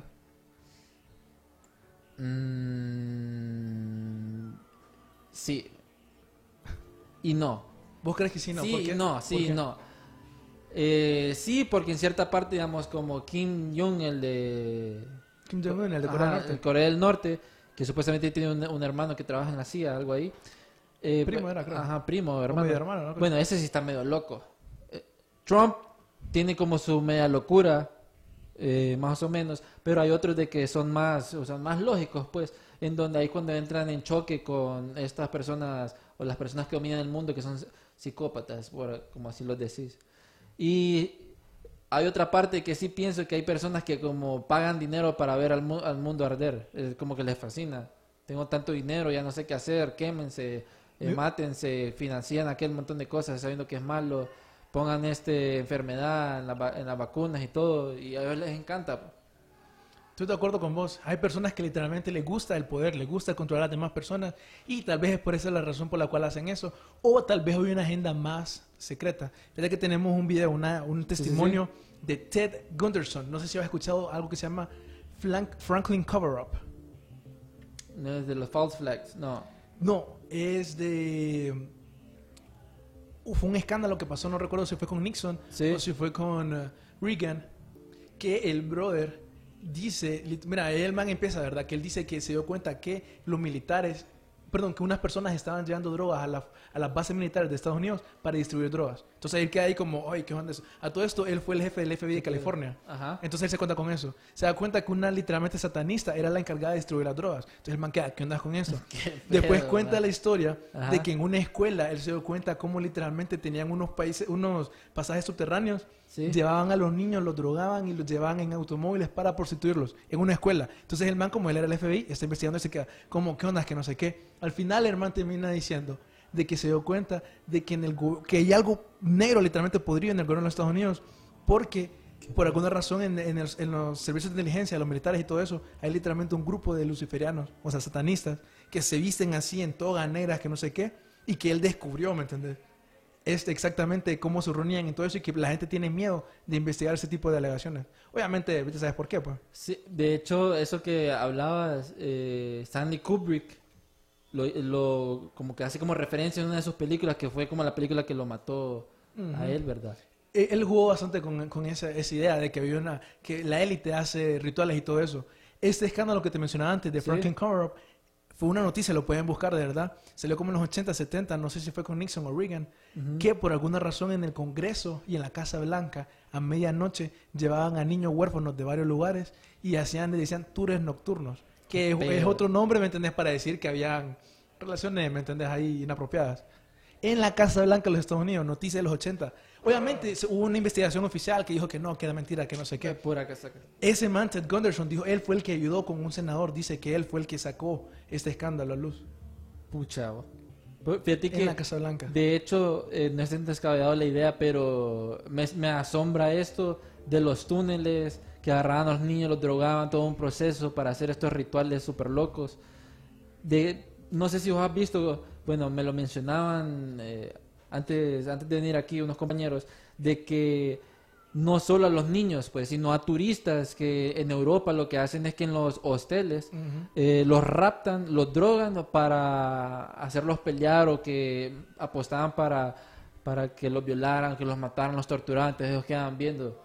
Mm, sí. Y no. ¿Vos crees que sí? No, sí, ¿Por qué? no, ¿Por sí, qué? no. Eh, sí, porque en cierta parte, digamos, como Kim Jong, el de Kim Jong-un, el de Corea Ajá, del Norte. el Corea del Norte, que supuestamente tiene un, un hermano que trabaja en la CIA, algo ahí. Eh, Primo era, creo. Ajá, primo, hermano. medio hermano, ¿no? Bueno, ese sí está medio loco. Eh, Trump tiene como su media locura, eh, más o menos, pero hay otros de que son más, o sea, más lógicos, pues, en donde ahí cuando entran en choque con estas personas o las personas que dominan el mundo que son psicópatas, por, como así los decís. Y hay otra parte que sí pienso que hay personas que como pagan dinero para ver al, mu- al mundo arder, como que les fascina. Tengo tanto dinero, ya no sé qué hacer, quémense, eh, mátense, financian aquel montón de cosas sabiendo que es malo, pongan este enfermedad en, la va- en las vacunas y todo, y a ellos les encanta. Estoy de acuerdo con vos. Hay personas que literalmente les gusta el poder, les gusta controlar a las demás personas y tal vez es por esa la razón por la cual hacen eso. O tal vez hay una agenda más secreta. Fíjate que tenemos un video, una- un testimonio de Ted Gunderson. No sé si has escuchado algo que se llama Flank- Franklin Cover Up. No es de los false flags, no. No, es de... Uh, fue un escándalo que pasó, no recuerdo si fue con Nixon Sí. o si fue con eh, Reagan, que el brother dice, mira, el man empieza, ¿verdad? Que él dice que se dio cuenta que los militares, perdón, que unas personas estaban llevando drogas a, la- a las bases militares de Estados Unidos para distribuir drogas. Entonces él queda ahí como, ay, ¿qué onda eso? A todo esto, él fue el jefe del FBI de California. Ajá. Entonces él se cuenta con eso. Se da cuenta que una literalmente satanista era la encargada de distribuir las drogas. Entonces el man queda, ¿qué onda con eso? Después pedo, cuenta man. la historia Ajá. de que en una escuela él se dio cuenta cómo literalmente tenían unos países, unos pasajes subterráneos, Sí. llevaban a los niños, los drogaban y los llevaban en automóviles para prostituirlos en una escuela. Entonces el man, como él era el FBI, está investigando y se queda, como, ¿qué onda? Que no sé qué. Al final el man termina diciendo de que se dio cuenta de que, en el, que hay algo negro literalmente podrido en el gobierno de los Estados Unidos porque por alguna razón en, en el- en los servicios de inteligencia, los militares y todo eso, hay literalmente un grupo de luciferianos, o sea, satanistas, que se visten así en togas negras, que no sé qué, y que él descubrió, ¿me entendés? Es exactamente cómo se reunían y todo eso, y que la gente tiene miedo de investigar ese tipo de alegaciones. Obviamente, sabes por qué, pues. Sí, de hecho, eso que hablabas, eh, Stanley Kubrick, lo, lo- como que hace como referencia en una de sus películas, que fue como la película que lo mató a él, ¿verdad? Eh, Él jugó bastante con, con esa, esa idea de que había una, que la élite hace rituales y todo eso. Este escándalo que te mencionaba antes de Sí. Franklin Cover Up fue una noticia, lo pueden buscar de verdad. Salió como en los 80, 70, no sé si fue con Nixon o Reagan, que por alguna razón en el Congreso y en la Casa Blanca a medianoche llevaban a niños huérfanos de varios lugares y hacían, le decían tours nocturnos, que es, es otro nombre, ¿me entendés? Para decir que habían relaciones, ¿me entendés? Ahí inapropiadas en la Casa Blanca de los Estados Unidos, noticia de los 80. Obviamente hubo una investigación oficial que dijo que no, que era mentira, que no sé Qué qué. pura casaca. Ese man, Ted Gunderson, dijo, él fue el que ayudó con un senador, dice que él fue el que sacó este escándalo a luz. Pucha. Pues, Fíjate que, en la Casa Blanca. de hecho, eh, no es descabellado la idea, pero me, me asombra esto de los túneles que agarraban a los niños, los drogaban, todo un proceso para hacer estos rituales súper locos. De, no sé si vos has visto, bueno, me lo mencionaban eh, antes, antes de venir aquí unos compañeros, de que no solo a los niños, pues, sino a turistas que en Europa lo que hacen es que en los hosteles eh, los raptan, los drogan para hacerlos pelear o que apostaban para, para que los violaran, que los mataran, los torturaran, entonces ellos quedan viendo.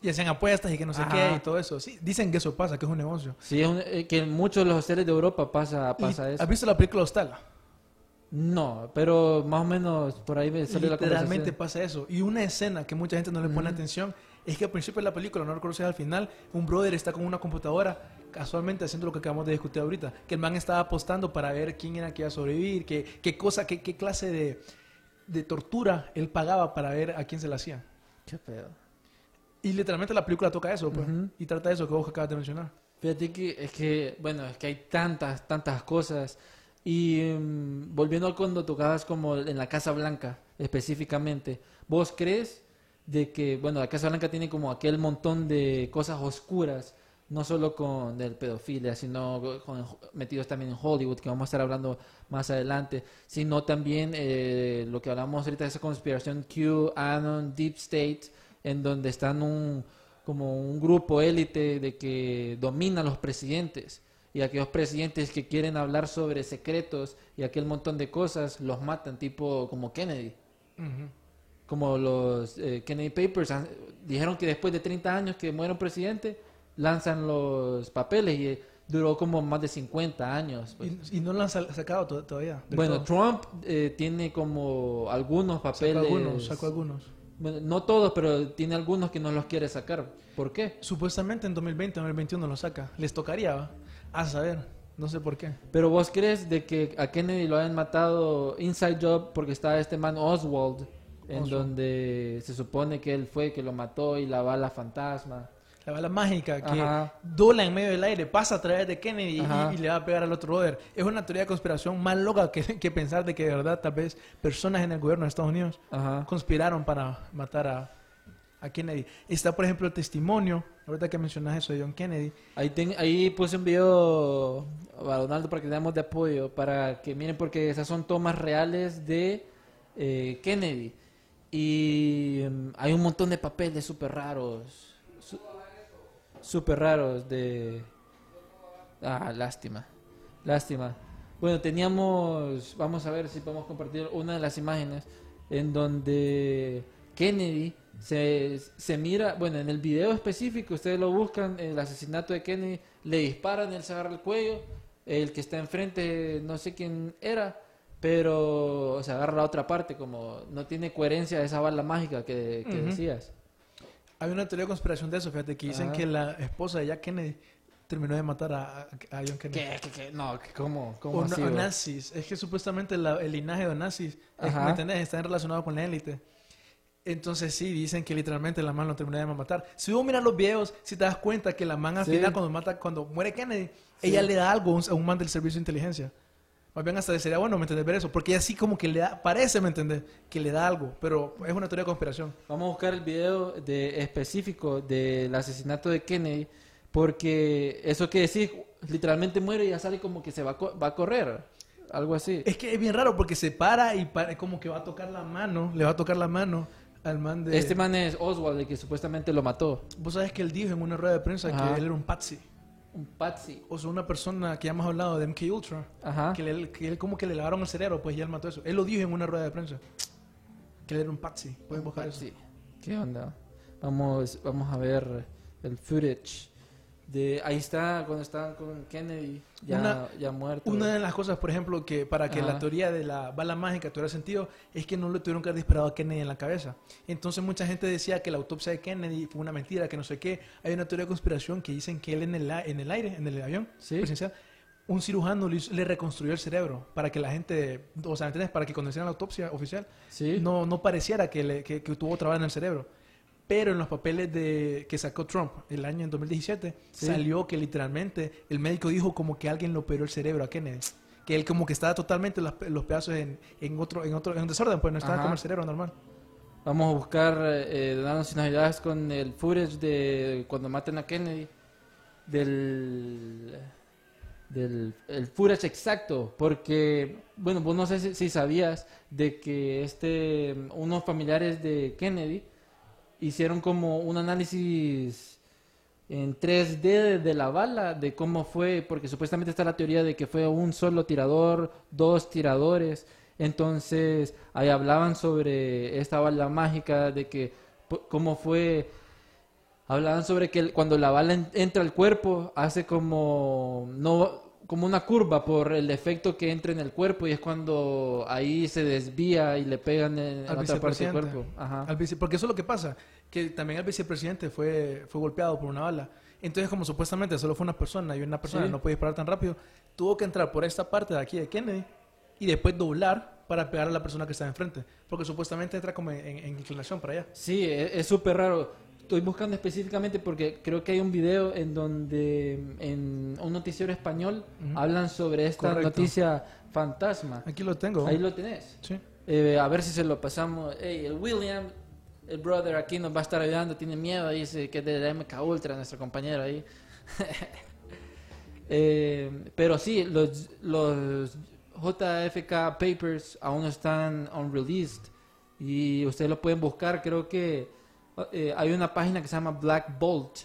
Y hacen apuestas y que no sé Ajá. qué y todo eso. Sí, dicen que eso pasa, que es un negocio. Sí, es un- eh, que en muchos de los hosteles de Europa pasa, Y- pasa eso. ¿Has visto la película Hostal? No, pero más o menos por ahí me sale la Literalmente conversación. pasa eso. Y una escena que mucha gente no le pone atención es que al principio de la película, no recuerdo si es al final, un brother está con una computadora casualmente haciendo lo que acabamos de discutir ahorita. Que el man estaba apostando para ver quién era que iba a sobrevivir, qué, qué cosa, qué, qué clase de, de tortura él pagaba para ver a quién se la hacía. Qué pedo. Y literalmente la película toca eso, pues. Y trata eso que vos acabas de mencionar. Fíjate que es que, bueno, es que hay tantas, tantas cosas. Y mm, volviendo a cuando tocabas como en la Casa Blanca específicamente, ¿vos crees de que, bueno, la Casa Blanca tiene como aquel montón de cosas oscuras, no solo con el pedofilia, sino con, metidos también en Hollywood, que vamos a estar hablando más adelante, sino también eh, lo que hablamos ahorita de esa conspiración Q, Anon, Deep State, en donde están un como un grupo élite de que domina a los presidentes y aquellos presidentes que quieren hablar sobre secretos y aquel montón de cosas los matan tipo como Kennedy Ujú. como los eh, Kennedy Papers dijeron que después de 30 años que muere un presidente lanzan los papeles y eh, duró como más de 50 años pues. Y, y no lo han sacado to- todavía. bueno todo. Trump eh, tiene como algunos Sacó papeles algunos, sacó algunos. Bueno, no todos pero tiene algunos que no los quiere sacar ¿por qué? Supuestamente en 2020, 2021 lo saca. Les tocaría. A saber. No sé por qué. Pero vos crees de que a Kennedy lo hayan matado inside job porque estaba este man Oswald en Oswald. donde se supone que él fue que lo mató y la bala fantasma. La bala mágica que Ajá. dobla en medio del aire, pasa a través de Kennedy y- y, le va a pegar al otro brother. Es una teoría de conspiración más loca que, que pensar de que de verdad tal vez personas en el gobierno de Estados Unidos Ajá. conspiraron para matar a, a Kennedy. Está, por ejemplo, el testimonio, ahorita que mencionas eso de John Kennedy. Ahí, ten- ahí puse un video a Donaldo para que le damos de apoyo, para que miren porque esas son tomas reales de eh, Kennedy. Y mm, hay un montón de papeles súper raros. Súper raros de... Ah, lástima. Lástima. Bueno, teníamos... Vamos a ver si podemos compartir una de las imágenes en donde Kennedy se, se mira, bueno, en el video específico, ustedes lo buscan, el asesinato de Kennedy, le disparan, él se agarra el cuello, el que está enfrente, no sé quién era, pero se agarra la otra parte, como no tiene coherencia esa bala mágica que, decías. Hay una teoría de conspiración de eso, fíjate, que dicen Ajá. que la esposa de Jack Kennedy terminó de matar a, a- a John Kennedy. ¿Qué, qué, qué? No, ¿qué- ¿cómo? ¿Cómo O, así, na- o vos? nazis. Es que supuestamente la- el linaje de nazis, es- Ajá. ¿me entendés? Están relacionados con la élite. Entonces sí, dicen que literalmente la man lo terminó de matar. Si vos miras los videos, si te das cuenta que la man al Sí. final cuando mata, cuando muere Kennedy, Sí. ella le da algo a un- man del servicio de inteligencia. Más bien hasta sería bueno, ¿me entendés? Ver eso. Porque ella sí como que le da, parece, ¿me entendés? Que le da algo. Pero es una teoría de conspiración. Vamos a buscar el video de, específico del asesinato de Kennedy, porque eso que decís, literalmente muere y ya sale como que se va, a co- va a correr, algo así. Es que es bien raro porque se para y para, como que va a tocar la mano, le va a tocar la mano al man de... Este man es Oswald, el que supuestamente lo mató. Vos sabés que él dijo en una rueda de prensa Ajá. que él era un patsy. Un patsy. O sea, una persona que ya hemos hablado de MK Ultra. Ajá. Que, le- que él como que le lavaron el cerebro, pues y él mató eso. Él lo dijo en una rueda de prensa. Que él era un patsy. Pueden buscar eso. Patsy. ¿Qué onda? Vamos, vamos a ver el footage. De, ahí está cuando estaban con Kennedy, ya, Una- ya muerto. Una de las cosas, por ejemplo, que para que Ajá. la teoría de la bala mágica tuviera sentido, es que no le tuvieron que haber disparado a Kennedy en la cabeza. Entonces mucha gente decía que la autopsia de Kennedy fue una mentira, que no sé qué. Hay una teoría de conspiración que dicen que él en el, en el aire, en el avión Sí. presidencial, un cirujano le, reconstruyó el cerebro para que la gente, o sea, ¿me entiendes? Para que cuando hicieran la autopsia oficial, Sí. no, no pareciera que, le- que, que tuvo trabajo en el cerebro. Pero en los papeles de, que sacó Trump el año en 2017, Sí. salió que literalmente el médico dijo como que alguien le operó el cerebro a Kennedy. que él como que estaba totalmente los, los pedazos en, en otro en otro en desorden, pues no estaba Ajá. como el cerebro normal. Vamos a buscar, eh, darnos sinodalidades con el footage de cuando maten a Kennedy. Del. Del el footage exacto. Porque, bueno, vos no sé si, si sabías de que este. Unos familiares de Kennedy hicieron como un análisis en 3D de, la bala, de cómo fue, porque supuestamente está la teoría de que fue un solo tirador, dos tiradores. Entonces, ahí hablaban sobre esta bala mágica, de que cómo fue, hablaban sobre que cuando la bala en- entra al cuerpo, hace como, no, como una curva por el efecto que entra en el cuerpo y es cuando ahí se desvía y le pegan en, Al otra parte del cuerpo. Ajá. Al vice- porque eso es lo que pasa, que también el vicepresidente fue, fue golpeado por una bala. Entonces, como supuestamente solo fue una persona y una persona Sí. no puede disparar tan rápido, tuvo que entrar por esta parte de aquí de Kennedy y después doblar para pegar a la persona que está enfrente. Porque supuestamente entra como en, en inclinación para allá. Sí, e- es súper raro. Estoy buscando específicamente porque creo que hay un video en donde en un noticiero español hablan sobre esta Correcto. noticia fantasma. Aquí lo tengo. Ahí lo tenés. Sí. Eh, a ver si se lo pasamos. Hey, el William, el brother aquí nos va a estar ayudando, tiene miedo, dice que es de la MK Ultra, nuestro compañero ahí. Eh, pero sí, los, los JFK papers aún están unreleased y ustedes lo pueden buscar. Creo que eh, hay una página que se llama Black Bolt,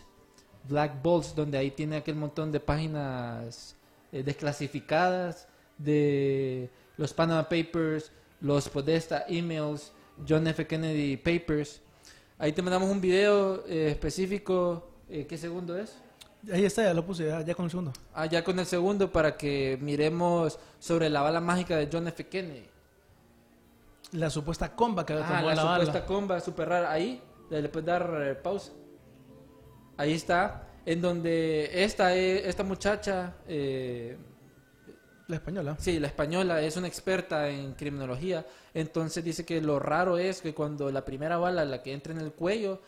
Black Bolts, donde ahí tiene aquel montón de páginas eh, desclasificadas de los Panama Papers, los Podesta emails, John F. Kennedy Papers. Ahí te mandamos un video eh, específico. ¿Qué segundo es? Ahí está, ya lo puse, ya, ya con el segundo. Ah, ya con el segundo para que miremos sobre la bala mágica de John F. Kennedy. La supuesta comba que Ah, tomó la, la, bala. supuesta comba súper rara. Ahí, le puedes dar eh, pausa. Ahí está. En donde esta, eh, esta muchacha, eh, La española. sí, la española, es una experta en criminología. Entonces dice que lo raro es que cuando la primera bala, la que entra en el cuello,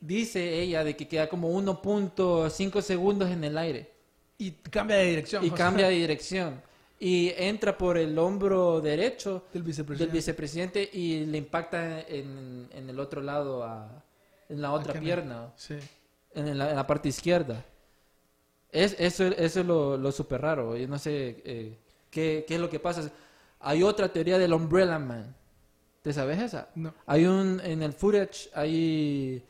dice ella de que queda como 1.5 segundos en el aire. Y cambia de dirección. y cambia de dirección. Y entra por el hombro derecho Del del vicepresidente. vicepresidente y le impacta en, en el otro lado, a- en la otra pierna, Sí. en la, en la parte izquierda. Es, eso, eso es lo, lo súper raro. Yo no sé eh, qué, qué es lo que pasa. Hay otra teoría del Umbrella Man. ¿Te sabes esa? No. Hay un, en el footage, hay,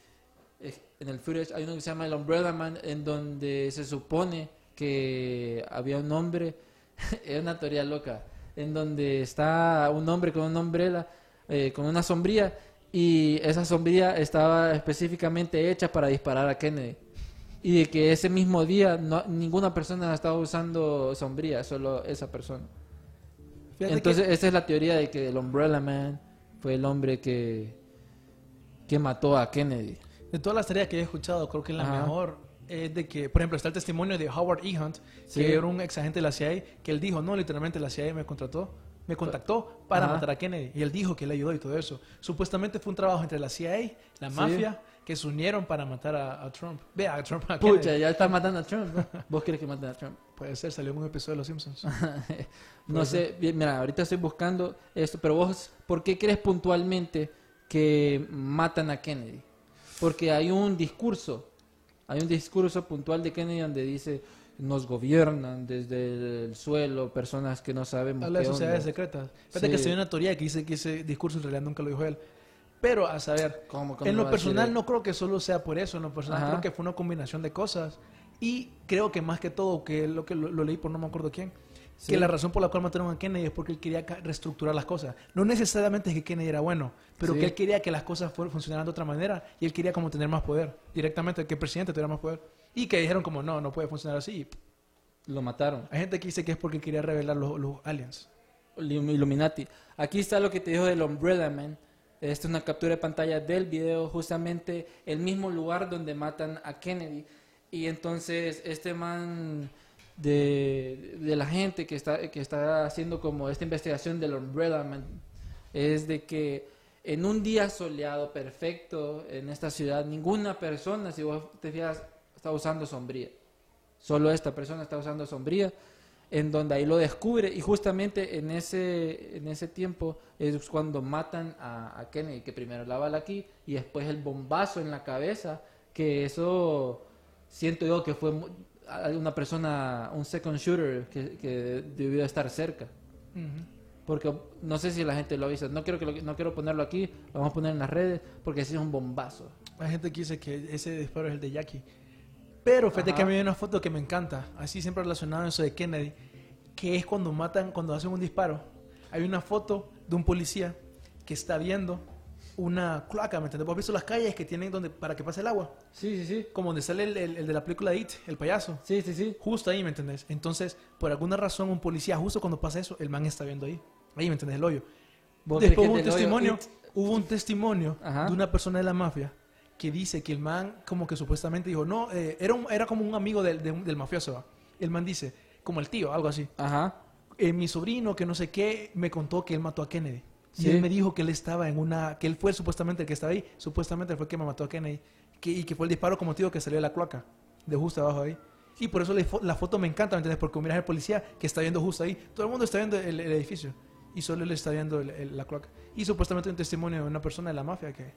eh, en el footage hay uno que se llama el Umbrella Man, en donde se supone que había un hombre, es una teoría loca, en donde está un hombre con una umbrella, eh, con una sombría, y esa sombría estaba específicamente hecha para disparar a Kennedy. Y de que ese mismo día no, ninguna persona estaba usando sombría, solo esa persona. Fíjate Entonces, esa es la teoría de que el Umbrella Man fue el hombre que, que mató a Kennedy. que de todas las tareas que he escuchado, creo que la Ajá. mejor es de que, por ejemplo, está el testimonio de Howard E. Hunt, Sí. que era un ex agente de la CIA, que él dijo, no, literalmente la CIA me contrató, me contactó para Ajá. matar a Kennedy. Y él dijo que le ayudó y todo eso. Supuestamente fue un trabajo entre la CIA, la Sí. mafia, que se unieron para matar a, a Trump. Vea, a Trump. A Pucha, Kennedy. ya está matando a Trump. ¿Vos querés que maten a Trump? Puede ser, salió en un episodio de Los Simpsons. no sé, bien, mira, ahorita estoy buscando esto, pero vos, ¿por qué crees puntualmente que matan a Kennedy? Porque hay un discurso, hay un discurso puntual de Kennedy donde dice, nos gobiernan desde el suelo personas que no sabemos Habla de sociedades onda". secretas. Fíjate Sí. que se hay una teoría que dice que ese discurso en realidad nunca lo dijo él. Pero a saber, ¿Cómo- cómo en lo decir personal no creo que solo sea por eso. En lo personal Ajá. creo que fue una combinación de cosas. Y creo que más que todo, que lo que lo, lo leí por no me acuerdo quién, Sí. que la razón por la cual mataron a Kennedy es porque él quería reestructurar las cosas. No necesariamente es que Kennedy era bueno, pero Sí. que él quería que las cosas funcionaran de otra manera y él quería como tener más poder, directamente que el presidente tuviera más poder. Y que dijeron como no, no puede funcionar así. Lo mataron. Hay gente que dice que es porque él quería revelar los, los aliens. Illum- Illuminati. Aquí está lo que te dijo del Umbrella Man. Esta es una captura de pantalla del video, justamente el mismo lugar donde matan a Kennedy. Y entonces este man de, la gente que está, que está haciendo como esta investigación del Umbrella es de que en un día soleado perfecto en esta ciudad, ninguna persona, si vos te fijas, está usando sombría. Solo esta persona está usando sombría. en donde ahí lo descubre y justamente en ese, en ese tiempo es cuando matan a, a Kennedy, que primero la bala aquí y después el bombazo en la cabeza, que eso siento yo que fue una persona, un second shooter que, que debió de estar cerca. Porque no sé si la gente lo avisa. No quiero, que lo- no quiero ponerlo aquí, lo vamos a poner en las redes, porque sí es un bombazo. Hay gente que dice que ese disparo es el de Jackie. Pero fíjate Ajá. que a mí hay una foto que me encanta, así siempre relacionado a eso de Kennedy, que es cuando matan, cuando hacen un disparo. Hay una foto de un policía que está viendo una cloaca, ¿me entiendes? ¿Vos has visto las calles que tienen donde para que pase el agua? Sí, sí, sí. Como donde sale el, el- el de la película de It, el payaso. Sí, sí, sí. Justo ahí, ¿me entendés? Entonces, por alguna razón, un policía, justo cuando pasa eso, el man está viendo ahí. Ahí, ¿me entendés? El hoyo. ¿Vos Después hubo un del testimonio, hubo un testimonio Ajá. de una persona de la mafia que dice que el man como que supuestamente dijo, no, eh, era, un- era como un amigo del, de un- del mafioso. ¿va? El man dice, como el tío, algo así. Ajá. "Eh, mi sobrino, que no sé qué, me contó que él mató a Kennedy. Sí. Y él me dijo que él estaba en una, que él fue supuestamente el que estaba ahí, supuestamente fue el que me mató a Kennedy. Que, y que fue el disparo como tío que salió de la cloaca, de justo abajo ahí. Y por eso la, fo- la foto me encanta, ¿me entiendes? Porque miras al policía que está viendo justo ahí. Todo el mundo está viendo el, el edificio. Y solo él está viendo el- el- la cloaca. Y supuestamente un testimonio de una persona de la mafia que,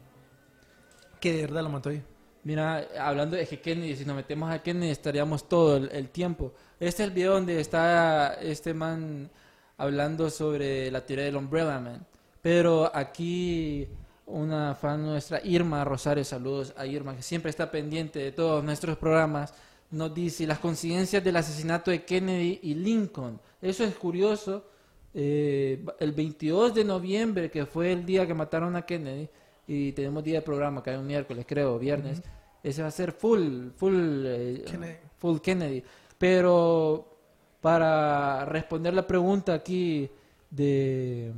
que de verdad lo mató ahí. Mira, hablando de que Kennedy, si nos metemos a Kennedy estaríamos todo el, el tiempo. Este es el video donde está este man hablando sobre la teoría del Umbrella Man. Pero aquí una fan nuestra, Irma Rosario, saludos a Irma, que siempre está pendiente de todos nuestros programas, nos dice las coincidencias del asesinato de Kennedy y Lincoln. Eso es curioso. Eh, el 22 de noviembre, que fue el día que mataron a Kennedy, y tenemos día de programa, que hay un miércoles, creo, viernes, ese va a ser full, full, eh, Kennedy. full Kennedy. Pero para responder la pregunta aquí de,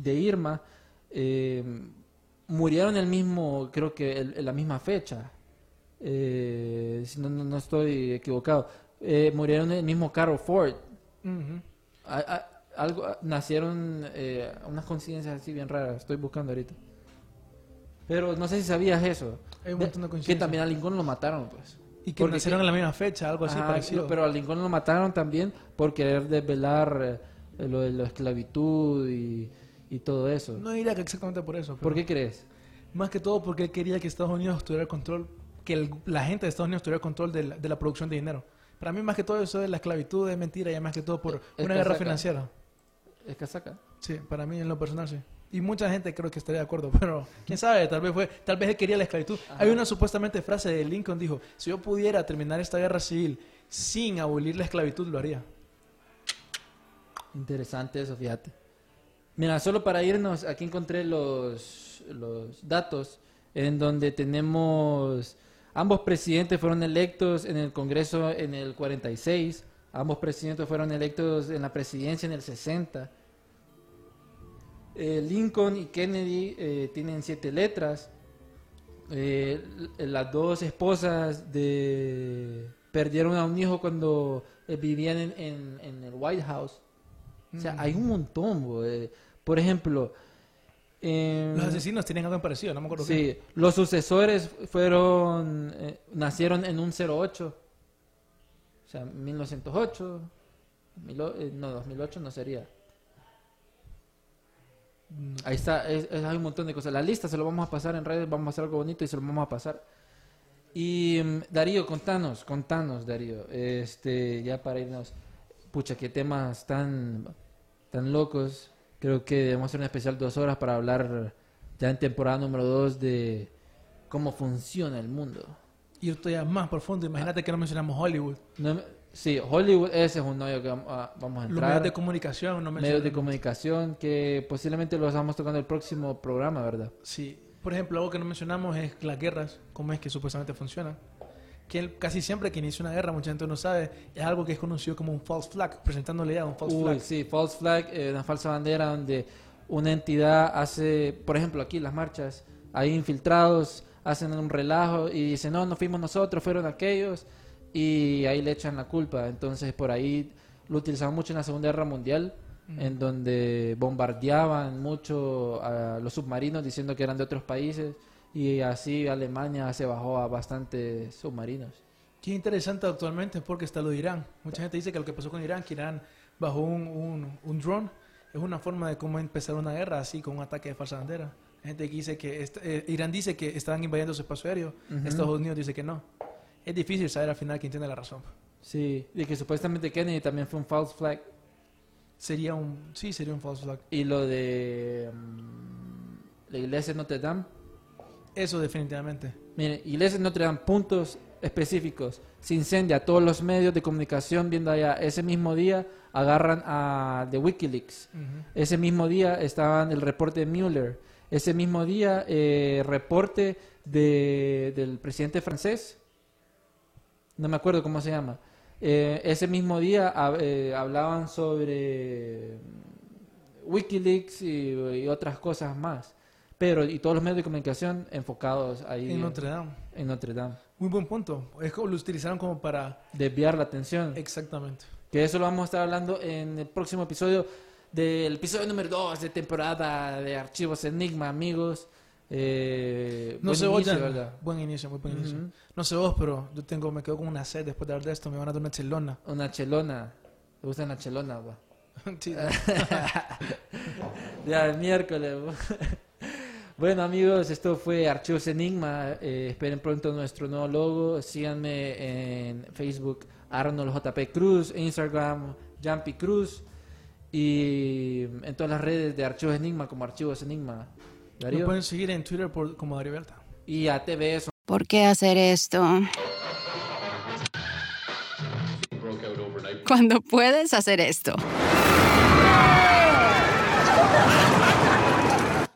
de Irma, eh, murieron el mismo, creo que el- en la misma fecha, eh, si no, no, no estoy equivocado, eh, murieron en el mismo Carol Ford. A- a- algo, nacieron eh, unas coincidencias así bien raras, estoy buscando ahorita. Pero no sé si sabías eso. Hay un montón de que coincidencias. también a Lincoln lo mataron, pues. Y que Porque nacieron que- en la misma fecha, algo así Ajá, parecido. Pero a Lincoln lo mataron también por querer desvelar eh, lo de la esclavitud y, y todo eso. No diría que exactamente por eso. ¿Por qué crees? Más que todo porque él quería que Estados Unidos tuviera el control, que el- la gente de Estados Unidos tuviera el control de la, de la producción de dinero. Para mí más que todo eso de la esclavitud es mentira, ya más que todo por Es una guerra casaca. financiera. Es casaca. Sí, para mí en lo personal sí. Y mucha gente creo que estaría de acuerdo, pero quién sabe, tal vez fue, tal vez él quería la esclavitud. Hay una supuestamente frase de Lincoln dijo, si yo pudiera terminar esta guerra civil sin abolir la esclavitud lo haría. Interesante eso, fíjate. Mira, solo para irnos, aquí encontré los, los datos en donde tenemos ambos presidentes fueron electos en el Congreso en el 46, ambos presidentes fueron electos en la presidencia en el 60. Eh, Lincoln y Kennedy eh, tienen siete letras. Eh, las dos esposas de perdieron a un hijo cuando eh, vivían en, en- en el White House. O sea, hay un montón. bo. Por ejemplo, em, Los asesinos tienen algo parecido, no me acuerdo qué. Sí, los sucesores fueron, eh, nacieron en un 08, o sea, 1908, mil eh, no, 2008 no sería. Ahí está, es- es- hay un montón de cosas. La lista se lo vamos a pasar en redes, vamos a hacer algo bonito y se lo vamos a pasar. Y mm, Darío, contanos, contanos, Darío, este, ya para irnos, pucha, qué temas tan, tan locos. Creo que debemos hacer un especial dos horas para hablar ya en temporada número dos de cómo funciona el mundo. Ir todavía más profundo, imagínate que no mencionamos Hollywood. No- sí, Hollywood, ese es un hoyo que vam- a- vamos a Los entrar. medios de comunicación no medios de comunicación que posiblemente los vamos tocando el próximo programa, ¿verdad? Sí, por ejemplo, algo que no mencionamos es las guerras, cómo es que supuestamente funcionan. Que casi siempre que inicia una guerra, mucha gente no sabe, es algo que es conocido como un false flag, presentándole ya un false Uy, flag. sí, false flag, eh, una falsa bandera donde una entidad hace, por ejemplo, aquí las marchas, hay infiltrados, hacen un relajo y dicen, no, no fuimos nosotros, fueron aquellos, y ahí le echan la culpa. Entonces, por ahí lo utilizaban mucho en la Segunda Guerra Mundial, en donde bombardeaban mucho a los submarinos diciendo que eran de otros países, y así Alemania se bajó a bastantes submarinos. Es interesante actualmente porque está lo de Irán. Mucha gente dice que lo que pasó con Irán, que Irán bajó un, un, un drone, es una forma de cómo empezar una guerra así, con un ataque de falsa bandera. Gente que dice que est- eh, Irán dice que estaban invadiendo su espacio aéreo, Estados Unidos dice que no. Es difícil saber al final quién tiene la razón. Sí, y que supuestamente Kennedy también fue un false flag. Sería un, sí, sería un false flag. Y lo de mm, la iglesia de Notre Dame. Eso definitivamente. Mire, iglesia de Notre Dame, puntos específicos. Se incendia todos los medios de comunicación viendo allá. Ese mismo día agarran a de Wikileaks. Ese mismo día estaban el reporte de Mueller. Ese mismo día, eh, reporte de, del presidente francés. No me acuerdo cómo se llama. Eh, ese mismo día eh, hablaban sobre mm, Wikileaks y, y otras cosas más. Pero, y todos los medios de comunicación enfocados ahí En Notre Dame. en Notre Dame. Muy buen punto. Es como lo utilizaron como para... Desviar la atención. Exactamente. Que eso lo vamos a estar hablando en el próximo episodio del episodio número 2 de temporada de Archivos Enigma, amigos. Eh, No sé vos, inicio. ¿verdad? Buen inicio, muy buen inicio. Ujú. No sé vos, pero yo tengo, me quedo con una sed después de hablar de esto. Me van a dar una chelona. Una chelona. ¿Te gusta una chelona? va? Sí. Ya, el miércoles. Bueno, amigos, esto fue Archivos Enigma. Eh, esperen pronto nuestro nuevo logo. Síganme en Facebook, Arnold JP Cruz, Instagram, Jumpy Cruz. Y en todas las redes de Archivos Enigma, como Archivos Enigma. Me Darío. pueden seguir en Twitter por, como Darío Berta. Y a TVS. ¿Por qué hacer esto? Cuando puedes hacer esto.